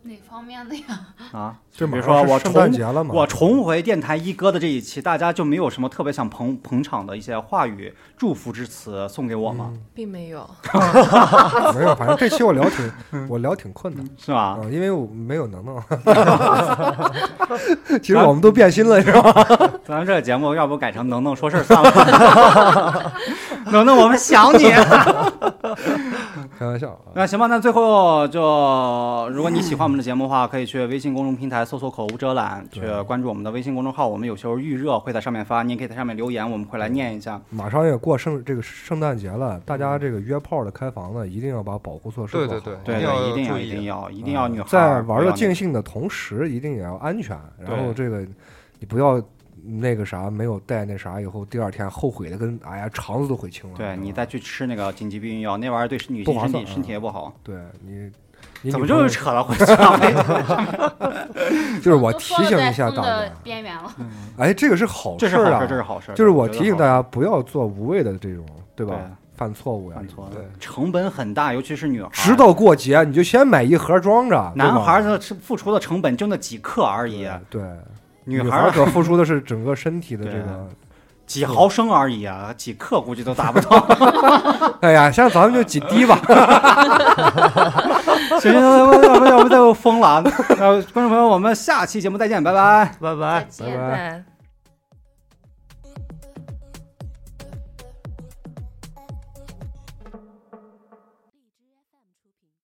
哪方面的呀？啊？就比如说我重诞节了嘛，我重回电台一哥的这一期，大家就没有什么特别想捧捧场的一些话语、祝福之词送给我吗？并没有。嗯 没有，反正这期我聊挺 我聊挺困的是吧？啊，因为我没有能能。其实我们都变心了，是吧？咱们这个节目要不改成能能说事儿算了。能能，我们想你。开玩笑啊。那行吧，那最后就，如果你喜欢我们的节目的话，可以去微信公众平台搜索“口无遮拦”，去关注我们的微信公众号。我们有时候预热会在上面发，你也可以在上面留言，我们会来念一下。马上也过圣这个圣诞节了，大家这个约炮的、开房的，一定要把保护措施做好。对对对一定要对，一定要，一定要，一定要女孩儿在玩的尽兴的同时，一定也要安全。然后这个你不要那个啥，没有带那啥，以后第二天后悔的跟哎呀肠子都悔青了。对你再去吃那个紧急避孕药，那玩意儿对女性身体身体也不好。对，你怎么就是扯了回去了？就是我提醒一下大家，边缘了。哎，这个是好事儿啊这是好事，这是好事。就是我提醒大家不要做无谓的这种，对吧？对犯错误呀，犯错对。成本很大，尤其是女孩儿。直到过节你就先买一盒装着，男孩儿的付出的成本就那几克而已，对，女孩女孩儿可付出的是整个身体的这个。几毫升而已啊，几克估计都达不到。哎呀，像咱们就几滴吧。行行，要不要不要不再疯了啊！呃，观众朋友，我们下期节目再见，拜拜。拜拜。再见拜拜拜